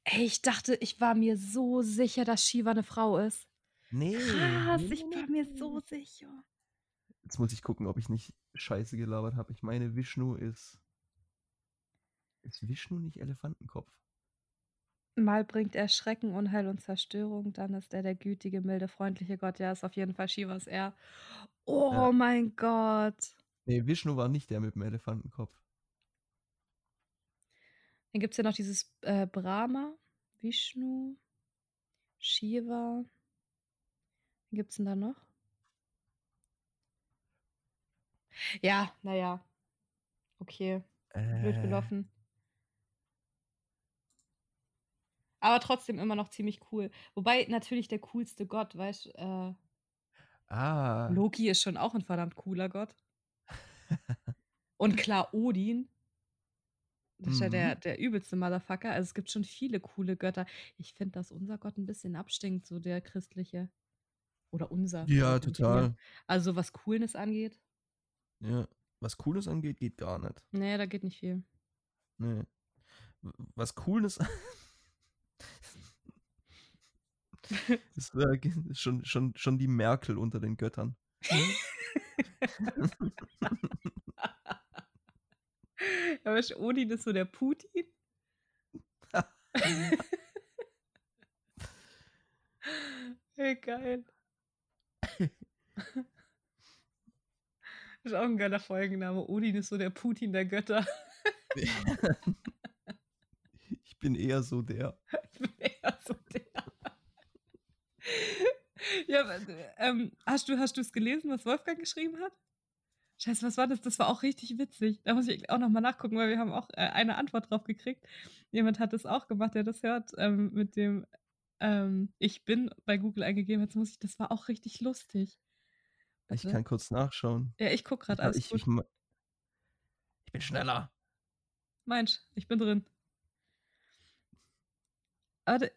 Speaker 2: Ey, ich dachte, ich war mir so sicher, dass Shiva eine Frau ist.
Speaker 1: Nee.
Speaker 2: Krass,
Speaker 1: nee,
Speaker 2: ich war mir so sicher.
Speaker 1: Jetzt muss ich gucken, ob ich nicht Scheiße gelabert habe. Ich meine, Vishnu ist. Ist Vishnu nicht Elefantenkopf?
Speaker 2: Mal bringt er Schrecken, Unheil und Zerstörung, dann ist er der gütige, milde, freundliche Gott. Ja, ist auf jeden Fall Shivas er. Oh
Speaker 1: Ja.
Speaker 2: mein Gott.
Speaker 1: Nee, Vishnu war nicht der mit dem Elefantenkopf.
Speaker 2: Dann gibt es ja noch dieses äh, Brahma, Vishnu, Shiva. Wen gibt es denn da noch? Ja, naja. Okay, blöd
Speaker 1: Äh,
Speaker 2: gelaufen. Aber trotzdem immer noch ziemlich cool. Wobei natürlich der coolste Gott, weißt du, äh,
Speaker 1: ah.
Speaker 2: Loki ist schon auch ein verdammt cooler Gott. (laughs) Und klar, Odin. Das ist ja der,
Speaker 1: Mhm.
Speaker 2: der übelste Motherfucker. Also es gibt schon viele coole Götter. Ich finde, dass unser Gott ein bisschen abstinkt, so der christliche. Oder unser.
Speaker 1: Ja, total.
Speaker 2: Also was Coolness angeht,
Speaker 1: Ja. Was Cooles angeht, geht gar nicht.
Speaker 2: nee, da geht nicht viel.
Speaker 1: Nee. Was Cooles. das (laughs) ist schon, schon, schon die Merkel unter den Göttern. (laughs) (laughs) (laughs)
Speaker 2: Weißt du, Odin ist so der Putin. Hey, geil. ist auch ein geiler Folgenname. Odin ist so der Putin der Götter. (laughs)
Speaker 1: ich bin eher so der.
Speaker 2: Ich bin eher so der. ja, aber, ähm, hast du es gelesen, was Wolfgang geschrieben hat? Scheiße, was war das? Das war auch richtig witzig. Da muss ich auch nochmal nachgucken, weil wir haben auch äh, eine Antwort drauf gekriegt. Jemand hat das auch gemacht, der das hört, ähm, mit dem ähm, Ich bin bei Google eingegeben. Jetzt muss ich, das war auch richtig lustig.
Speaker 1: Ich
Speaker 2: Warte.
Speaker 1: kann kurz nachschauen.
Speaker 2: Ja, ich guck gerade
Speaker 1: Ich,
Speaker 2: alles
Speaker 1: ich, ich, ich bin schneller.
Speaker 2: Mensch, ich bin drin. Warte.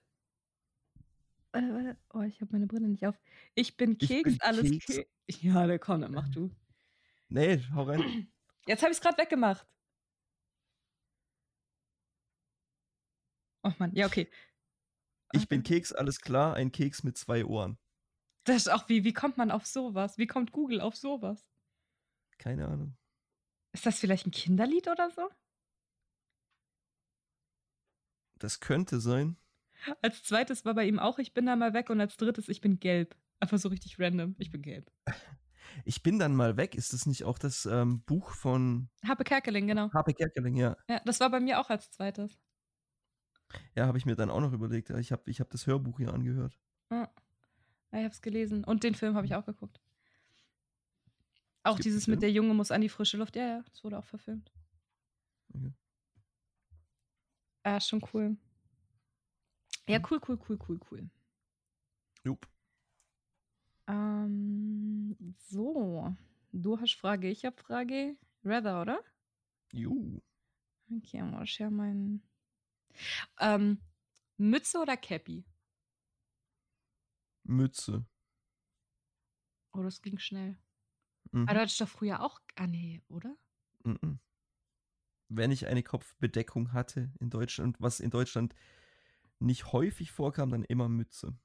Speaker 2: Warte, warte. Oh, ich habe meine Brille nicht auf. Ich bin
Speaker 1: Ich
Speaker 2: Keks,
Speaker 1: bin
Speaker 2: alles
Speaker 1: Keks.
Speaker 2: Ke Ja, der komm, dann mach du.
Speaker 1: Nee, hau rein.
Speaker 2: Jetzt habe ich es gerade weggemacht. Oh Mann, ja, okay.
Speaker 1: Ich bin Keks, alles klar, ein Keks mit zwei Ohren.
Speaker 2: Das ist auch wie, wie kommt man auf sowas? Wie kommt Google auf sowas?
Speaker 1: Keine Ahnung.
Speaker 2: Ist das vielleicht ein Kinderlied oder so?
Speaker 1: Das könnte sein.
Speaker 2: Als zweites war bei ihm auch, ich bin da mal weg und als drittes, ich bin gelb. Einfach so richtig random, ich bin gelb. (laughs)
Speaker 1: Ich bin dann mal weg. Ist das nicht auch das ähm, Buch von
Speaker 2: Happe Kerkeling, genau.
Speaker 1: Happe Kerkeling, ja.
Speaker 2: Ja, das war bei mir auch als zweites.
Speaker 1: Ja, habe ich mir dann auch noch überlegt. Ich habe ich hab das Hörbuch hier angehört.
Speaker 2: Ja. Ja, Ich habe es gelesen. Und den Film habe ich auch geguckt. Auch dieses mit der Junge muss an die frische Luft. Ja, ja, das wurde auch verfilmt.
Speaker 1: Okay.
Speaker 2: Ja, schon cool. Ja,
Speaker 1: Mhm.
Speaker 2: cool, cool, cool, cool, cool.
Speaker 1: Jupp.
Speaker 2: Ähm, so. Du hast Frage, ich habe Frage. Rather, oder?
Speaker 1: Ju.
Speaker 2: Okay, mal share meinen. Ähm, Mütze oder Cappy?
Speaker 1: Mütze.
Speaker 2: Oh, das ging schnell.
Speaker 1: Mhm.
Speaker 2: Aber du hattest doch früher auch. Ah, nee, oder?
Speaker 1: Mhm. Wenn ich eine Kopfbedeckung hatte in Deutschland, was in Deutschland nicht häufig vorkam, dann immer Mütze.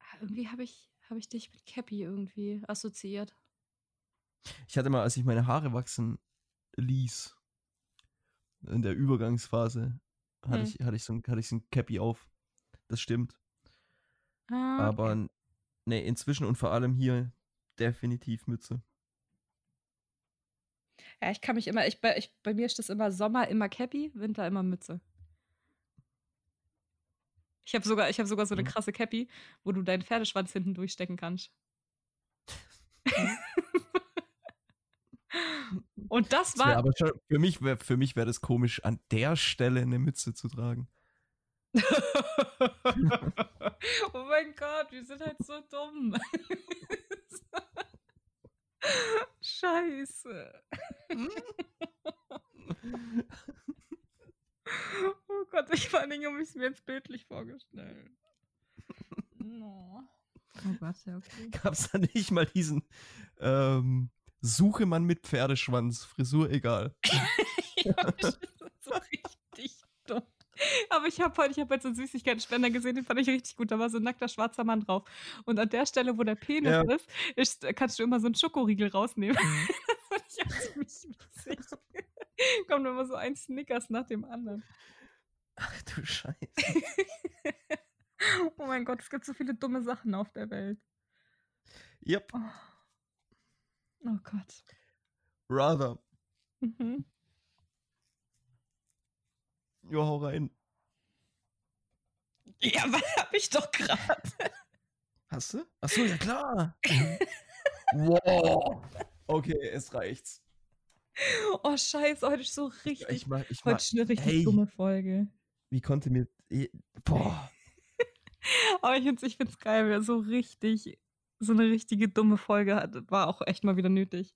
Speaker 2: Ah, irgendwie habe ich, hab ich dich mit Cappy irgendwie assoziiert.
Speaker 1: Ich hatte mal, als ich meine Haare wachsen ließ, in der Übergangsphase, hatte,
Speaker 2: Hm.
Speaker 1: ich, hatte, ich so ein, hatte ich so ein Cappy auf. Das stimmt.
Speaker 2: Ah,
Speaker 1: Aber
Speaker 2: okay.
Speaker 1: nee, inzwischen und vor allem hier definitiv Mütze.
Speaker 2: Ja, ich kann mich immer. Ich, bei, ich, bei mir ist das immer Sommer immer Cappy, Winter immer Mütze. Ich habe sogar, ich hab sogar so eine
Speaker 1: Mhm.
Speaker 2: krasse Cappy, wo du deinen Pferdeschwanz hinten durchstecken kannst. (laughs) Und das
Speaker 1: Das
Speaker 2: war.
Speaker 1: aber schon, für mich wäre für mich wär das komisch, an der Stelle eine Mütze zu tragen. (laughs)
Speaker 2: oh mein Gott, wir sind halt so dumm. (laughs) Scheiße. Oh Gott, ich vor allen Dingen habe ich es mir jetzt bildlich vorgestellt. No. Oh Gott, ja, okay.
Speaker 1: Gab es da nicht mal diesen ähm, Suche man mit Pferdeschwanz, Frisur egal. (laughs)
Speaker 2: ja, das ist so richtig dumm. Aber ich habe heute, ich habe jetzt so einen Süßigkeitenspender gesehen, den fand ich richtig gut. Da war so ein nackter schwarzer Mann drauf. Und an der Stelle, wo der Penis
Speaker 1: Ja.
Speaker 2: ist, ist, kannst du immer so einen Schokoriegel rausnehmen. (laughs) das fand ich auch ziemlich witzig. (laughs) Kommt immer so ein Snickers nach dem anderen.
Speaker 1: Ach du Scheiße. (laughs)
Speaker 2: oh mein Gott, es gibt so viele dumme Sachen auf der Welt.
Speaker 1: Yep,
Speaker 2: Oh, oh Gott.
Speaker 1: rather.
Speaker 2: Mhm.
Speaker 1: Jo, hau rein.
Speaker 2: Ja, was (laughs) hab ich doch gerade?
Speaker 1: Hast du? Achso, ja klar. wow. Okay, es reicht's.
Speaker 2: Oh, scheiße, heute ist so richtig.
Speaker 1: Ich mach, ich
Speaker 2: heute ist eine richtig
Speaker 1: hey.
Speaker 2: dumme Folge.
Speaker 1: wie konnte mir, eh, boah. (laughs)
Speaker 2: Aber ich finde es ich find's geil, wer so richtig, so eine richtige dumme Folge hat. War auch echt mal wieder nötig.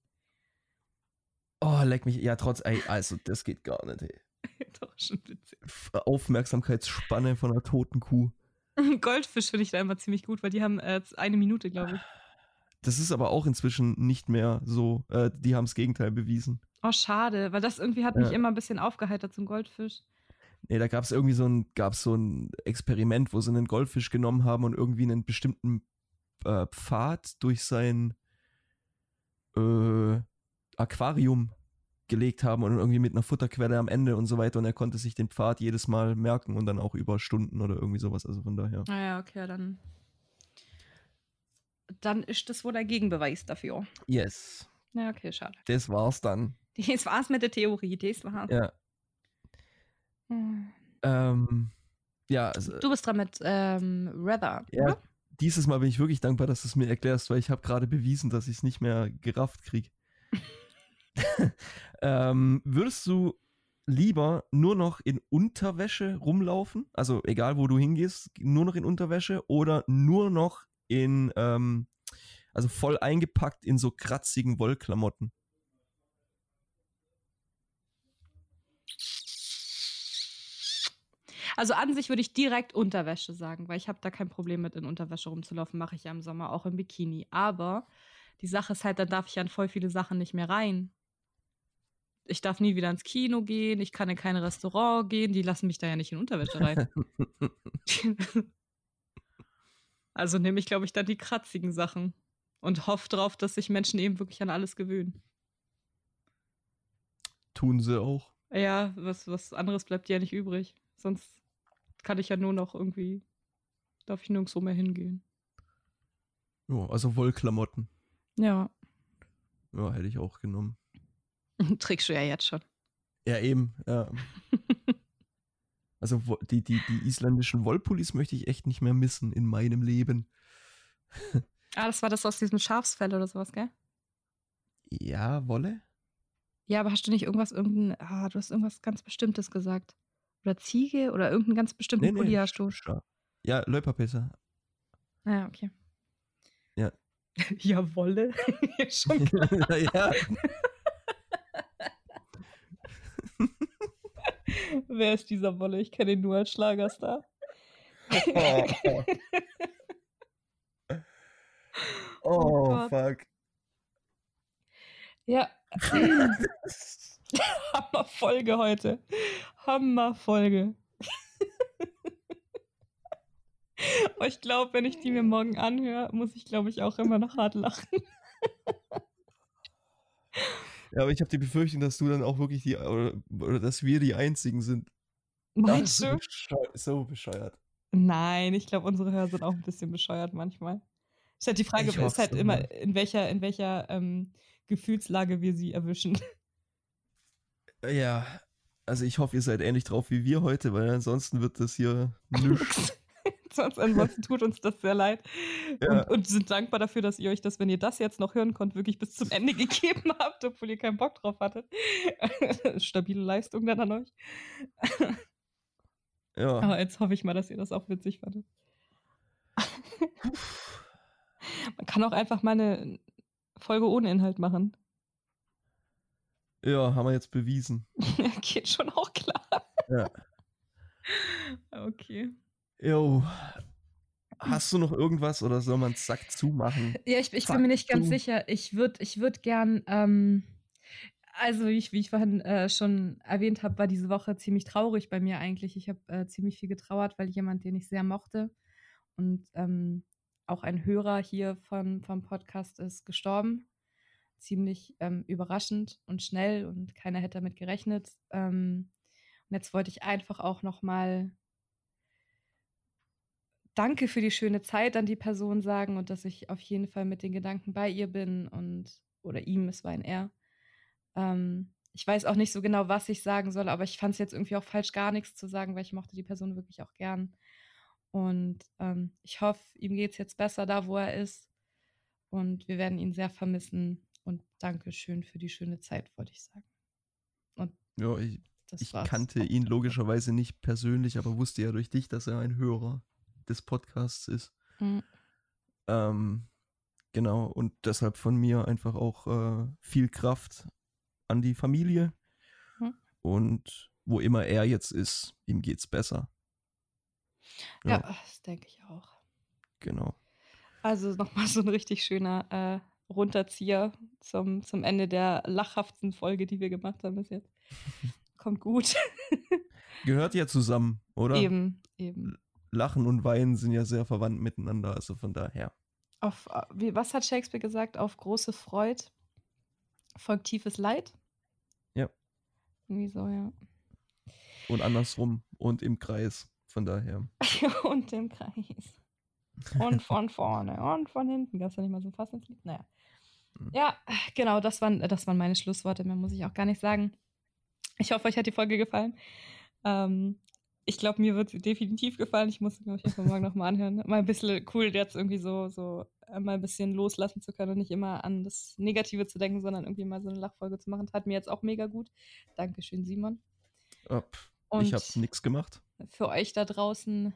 Speaker 1: Oh, leck mich. Ja, trotz, ey, also, das geht gar nicht, ey. (laughs)
Speaker 2: Doch, schon witzig.
Speaker 1: Aufmerksamkeitsspanne von einer toten Kuh. (laughs)
Speaker 2: Goldfisch finde ich da immer ziemlich gut, weil die haben äh, eine Minute, glaube ich.
Speaker 1: Das ist aber auch inzwischen nicht mehr so. Äh, die haben das Gegenteil bewiesen.
Speaker 2: Oh, schade, weil das irgendwie hat mich
Speaker 1: Ja.
Speaker 2: immer ein bisschen aufgeheitert zum Goldfisch.
Speaker 1: Nee, da gab es irgendwie so ein, gab's so ein Experiment, wo sie einen Goldfisch genommen haben und irgendwie einen bestimmten äh, Pfad durch sein äh, Aquarium gelegt haben und irgendwie mit einer Futterquelle am Ende und so weiter und er konnte sich den Pfad jedes Mal merken und dann auch über Stunden oder irgendwie sowas. Also von daher.
Speaker 2: Naja, okay, dann. Dann ist das wohl der Gegenbeweis dafür.
Speaker 1: Yes.
Speaker 2: Ja, okay, schade.
Speaker 1: Das war's dann.
Speaker 2: Das war's mit der Theorie, das war's.
Speaker 1: Ja.
Speaker 2: Hm.
Speaker 1: Ähm, ja, also,
Speaker 2: Du bist dran mit ähm, Rather,
Speaker 1: Ja,
Speaker 2: oder?
Speaker 1: dieses Mal bin ich wirklich dankbar, dass du es mir erklärst, weil ich habe gerade bewiesen, dass ich es nicht mehr gerafft krieg. (laughs) ähm, würdest du lieber nur noch in Unterwäsche rumlaufen? Also egal, wo du hingehst, nur noch in Unterwäsche oder nur noch in, ähm, also voll eingepackt in so kratzigen Wollklamotten?
Speaker 2: Also an sich würde ich direkt Unterwäsche sagen, weil ich habe da kein Problem mit, in Unterwäsche rumzulaufen. Mache ich ja im Sommer auch im Bikini. Aber die Sache ist halt, dann darf ich ja in voll viele Sachen nicht mehr rein. ich darf nie wieder ins Kino gehen, ich kann in kein Restaurant gehen, die lassen mich da ja nicht in Unterwäsche rein. (laughs) (laughs) also nehme ich, glaube ich, dann die kratzigen Sachen und hoffe drauf, dass sich Menschen eben wirklich an alles gewöhnen.
Speaker 1: Tun sie auch.
Speaker 2: Ja, was, was anderes bleibt ja nicht übrig. Sonst kann ich ja nur noch irgendwie, darf ich nirgendwo mehr hingehen.
Speaker 1: Ja, also Wollklamotten.
Speaker 2: Ja.
Speaker 1: Ja, hätte ich auch genommen. (laughs)
Speaker 2: Trägst du ja jetzt schon.
Speaker 1: Ja, eben. Ja. (laughs) also die, die, die isländischen Wollpullis möchte ich echt nicht mehr missen in meinem Leben.
Speaker 2: Ah, das war das aus diesem Schafsfell oder sowas, gell?
Speaker 1: Ja, Wolle?
Speaker 2: Ja, aber hast du nicht irgendwas, irgendein, ah, du hast irgendwas ganz Bestimmtes gesagt. Oder Ziege oder irgendeinen ganz bestimmten nee, Pulli nee, hast du.
Speaker 1: Ja, Leuperpässe.
Speaker 2: Ah, okay.
Speaker 1: Ja. (laughs)
Speaker 2: ja, Wolle. (laughs) Schon (laughs) klar. ja. Wer ist dieser Wolle? Ich kenne ihn nur als Schlagerstar.
Speaker 1: oh, oh, oh fuck.
Speaker 2: Ja. (laughs) (clears throat) Hammerfolge heute. Hammerfolge. (laughs) ich glaube, wenn ich die mir morgen anhöre, muss ich, glaube ich, auch immer noch hart lachen.
Speaker 1: Ja, aber ich habe die Befürchtung, dass du dann auch wirklich die, oder, oder dass wir die Einzigen sind.
Speaker 2: Meinst du?
Speaker 1: So bescheuert.
Speaker 2: Nein, ich glaube, unsere Hörer sind auch ein bisschen bescheuert manchmal. Ist halt die Frage, ist halt immer, in welcher, in welcher ähm, Gefühlslage wir sie erwischen.
Speaker 1: Ja, also ich hoffe, ihr seid ähnlich drauf wie wir heute, weil ansonsten wird das hier (laughs) nichts.
Speaker 2: Sonst ansonsten tut uns das sehr leid. Ja. Und, und, sind dankbar dafür, dass ihr euch das, wenn ihr das jetzt noch hören konnt, wirklich bis zum Ende (laughs) gegeben habt, obwohl ihr keinen Bock drauf hattet. (laughs) Stabile Leistung dann an euch.
Speaker 1: Ja.
Speaker 2: Aber jetzt hoffe ich mal, dass ihr das auch witzig fandet. Man kann auch einfach mal eine Folge ohne Inhalt machen.
Speaker 1: Ja, haben wir jetzt bewiesen. (laughs)
Speaker 2: Geht schon auch klar.
Speaker 1: Ja. (laughs)
Speaker 2: Okay.
Speaker 1: Jo. Hast du noch irgendwas oder soll man Sack zumachen?
Speaker 2: Ja, ich, ich bin mir nicht ganz zu. sicher. Ich würde ich würd gern, ähm, also wie ich, wie ich vorhin äh, schon erwähnt habe, war diese Woche ziemlich traurig bei mir eigentlich. Ich habe äh, ziemlich viel getrauert, weil jemand, den ich sehr mochte und ähm, auch ein Hörer hier von, vom Podcast ist gestorben. Ziemlich ähm, überraschend und schnell und keiner hätte damit gerechnet. Ähm, und jetzt wollte ich einfach auch nochmal Danke für die schöne Zeit an die Person sagen und dass ich auf jeden Fall mit den Gedanken bei ihr bin und oder ihm, es war ein Er. Ähm, ich weiß auch nicht so genau, was ich sagen soll, aber ich fand es jetzt irgendwie auch falsch, gar nichts zu sagen, weil ich mochte die Person wirklich auch gern. Und ähm, ich hoffe, ihm geht es jetzt besser da, wo er ist. Und wir werden ihn sehr vermissen. Und danke schön für die schöne Zeit, wollte ich sagen. Und
Speaker 1: ja, ich, ich kannte ihn logischerweise nicht persönlich, aber wusste ja durch dich, dass er ein Hörer des Podcasts ist. Mhm. Ähm, genau, und deshalb von mir einfach auch äh, viel Kraft an die Familie. Mhm. Und wo immer er jetzt ist, ihm geht's besser.
Speaker 2: Ja, ja das denke ich auch.
Speaker 1: Genau.
Speaker 2: Also nochmal so ein richtig schöner äh, Runterzieher zum, zum Ende der lachhaften Folge, die wir gemacht haben bis jetzt. (laughs) Kommt gut. (laughs)
Speaker 1: Gehört ja zusammen, oder?
Speaker 2: Eben, eben.
Speaker 1: Lachen und Weinen sind ja sehr verwandt miteinander, also von daher.
Speaker 2: Auf, äh, wie, was hat Shakespeare gesagt? Auf große Freude folgt tiefes Leid?
Speaker 1: Ja.
Speaker 2: Irgendwie so, ja.
Speaker 1: Und andersrum und im Kreis, von daher. (laughs)
Speaker 2: und im Kreis. Und von vorne und von hinten. Gab es ja nicht mal so fast ins Lied? Naja. Hm. Ja, genau, das waren, das waren meine Schlussworte. Mehr muss ich auch gar nicht sagen. Ich hoffe, euch hat die Folge gefallen. Ähm, ich glaube, mir wird es definitiv gefallen. Ich muss, glaube ich, einfach morgen nochmal anhören. Mal ein bisschen cool, jetzt irgendwie so, so äh, mal ein bisschen loslassen zu können und nicht immer an das Negative zu denken, sondern irgendwie mal so eine Lachfolge zu machen. Tat mir jetzt auch mega gut. Dankeschön, Simon.
Speaker 1: Oh, ich habe nichts gemacht.
Speaker 2: Für euch da draußen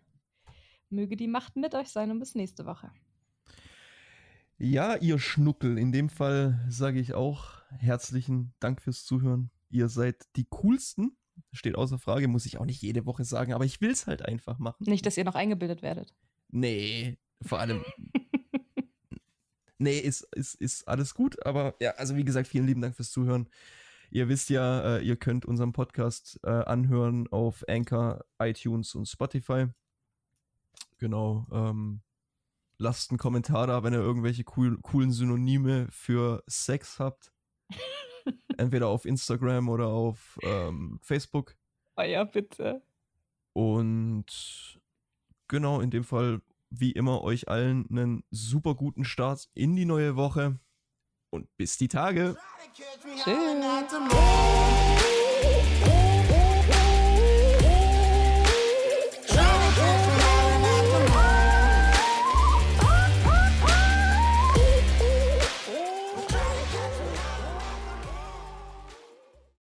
Speaker 2: möge die Macht mit euch sein und bis nächste Woche.
Speaker 1: Ja, ihr Schnuckel, in dem Fall sage ich auch herzlichen Dank fürs Zuhören. Ihr seid die coolsten steht außer Frage, muss ich auch nicht jede Woche sagen, aber ich will es halt einfach machen.
Speaker 2: Nicht, dass ihr noch eingebildet werdet.
Speaker 1: Nee, vor allem. (laughs) nee, ist, ist, ist alles gut, aber ja, also wie gesagt, vielen lieben Dank fürs Zuhören. Ihr wisst ja, äh, ihr könnt unseren Podcast äh, anhören auf Anchor, iTunes und Spotify. Genau. Ähm, lasst einen Kommentar da, wenn ihr irgendwelche cool, coolen Synonyme für Sex habt. (laughs) Entweder auf Instagram oder auf ähm, Facebook.
Speaker 2: Oh ja, bitte.
Speaker 1: Und genau, in dem Fall, wie immer, euch allen einen super guten Start in die neue Woche. Und bis die Tage.
Speaker 2: Tschüss.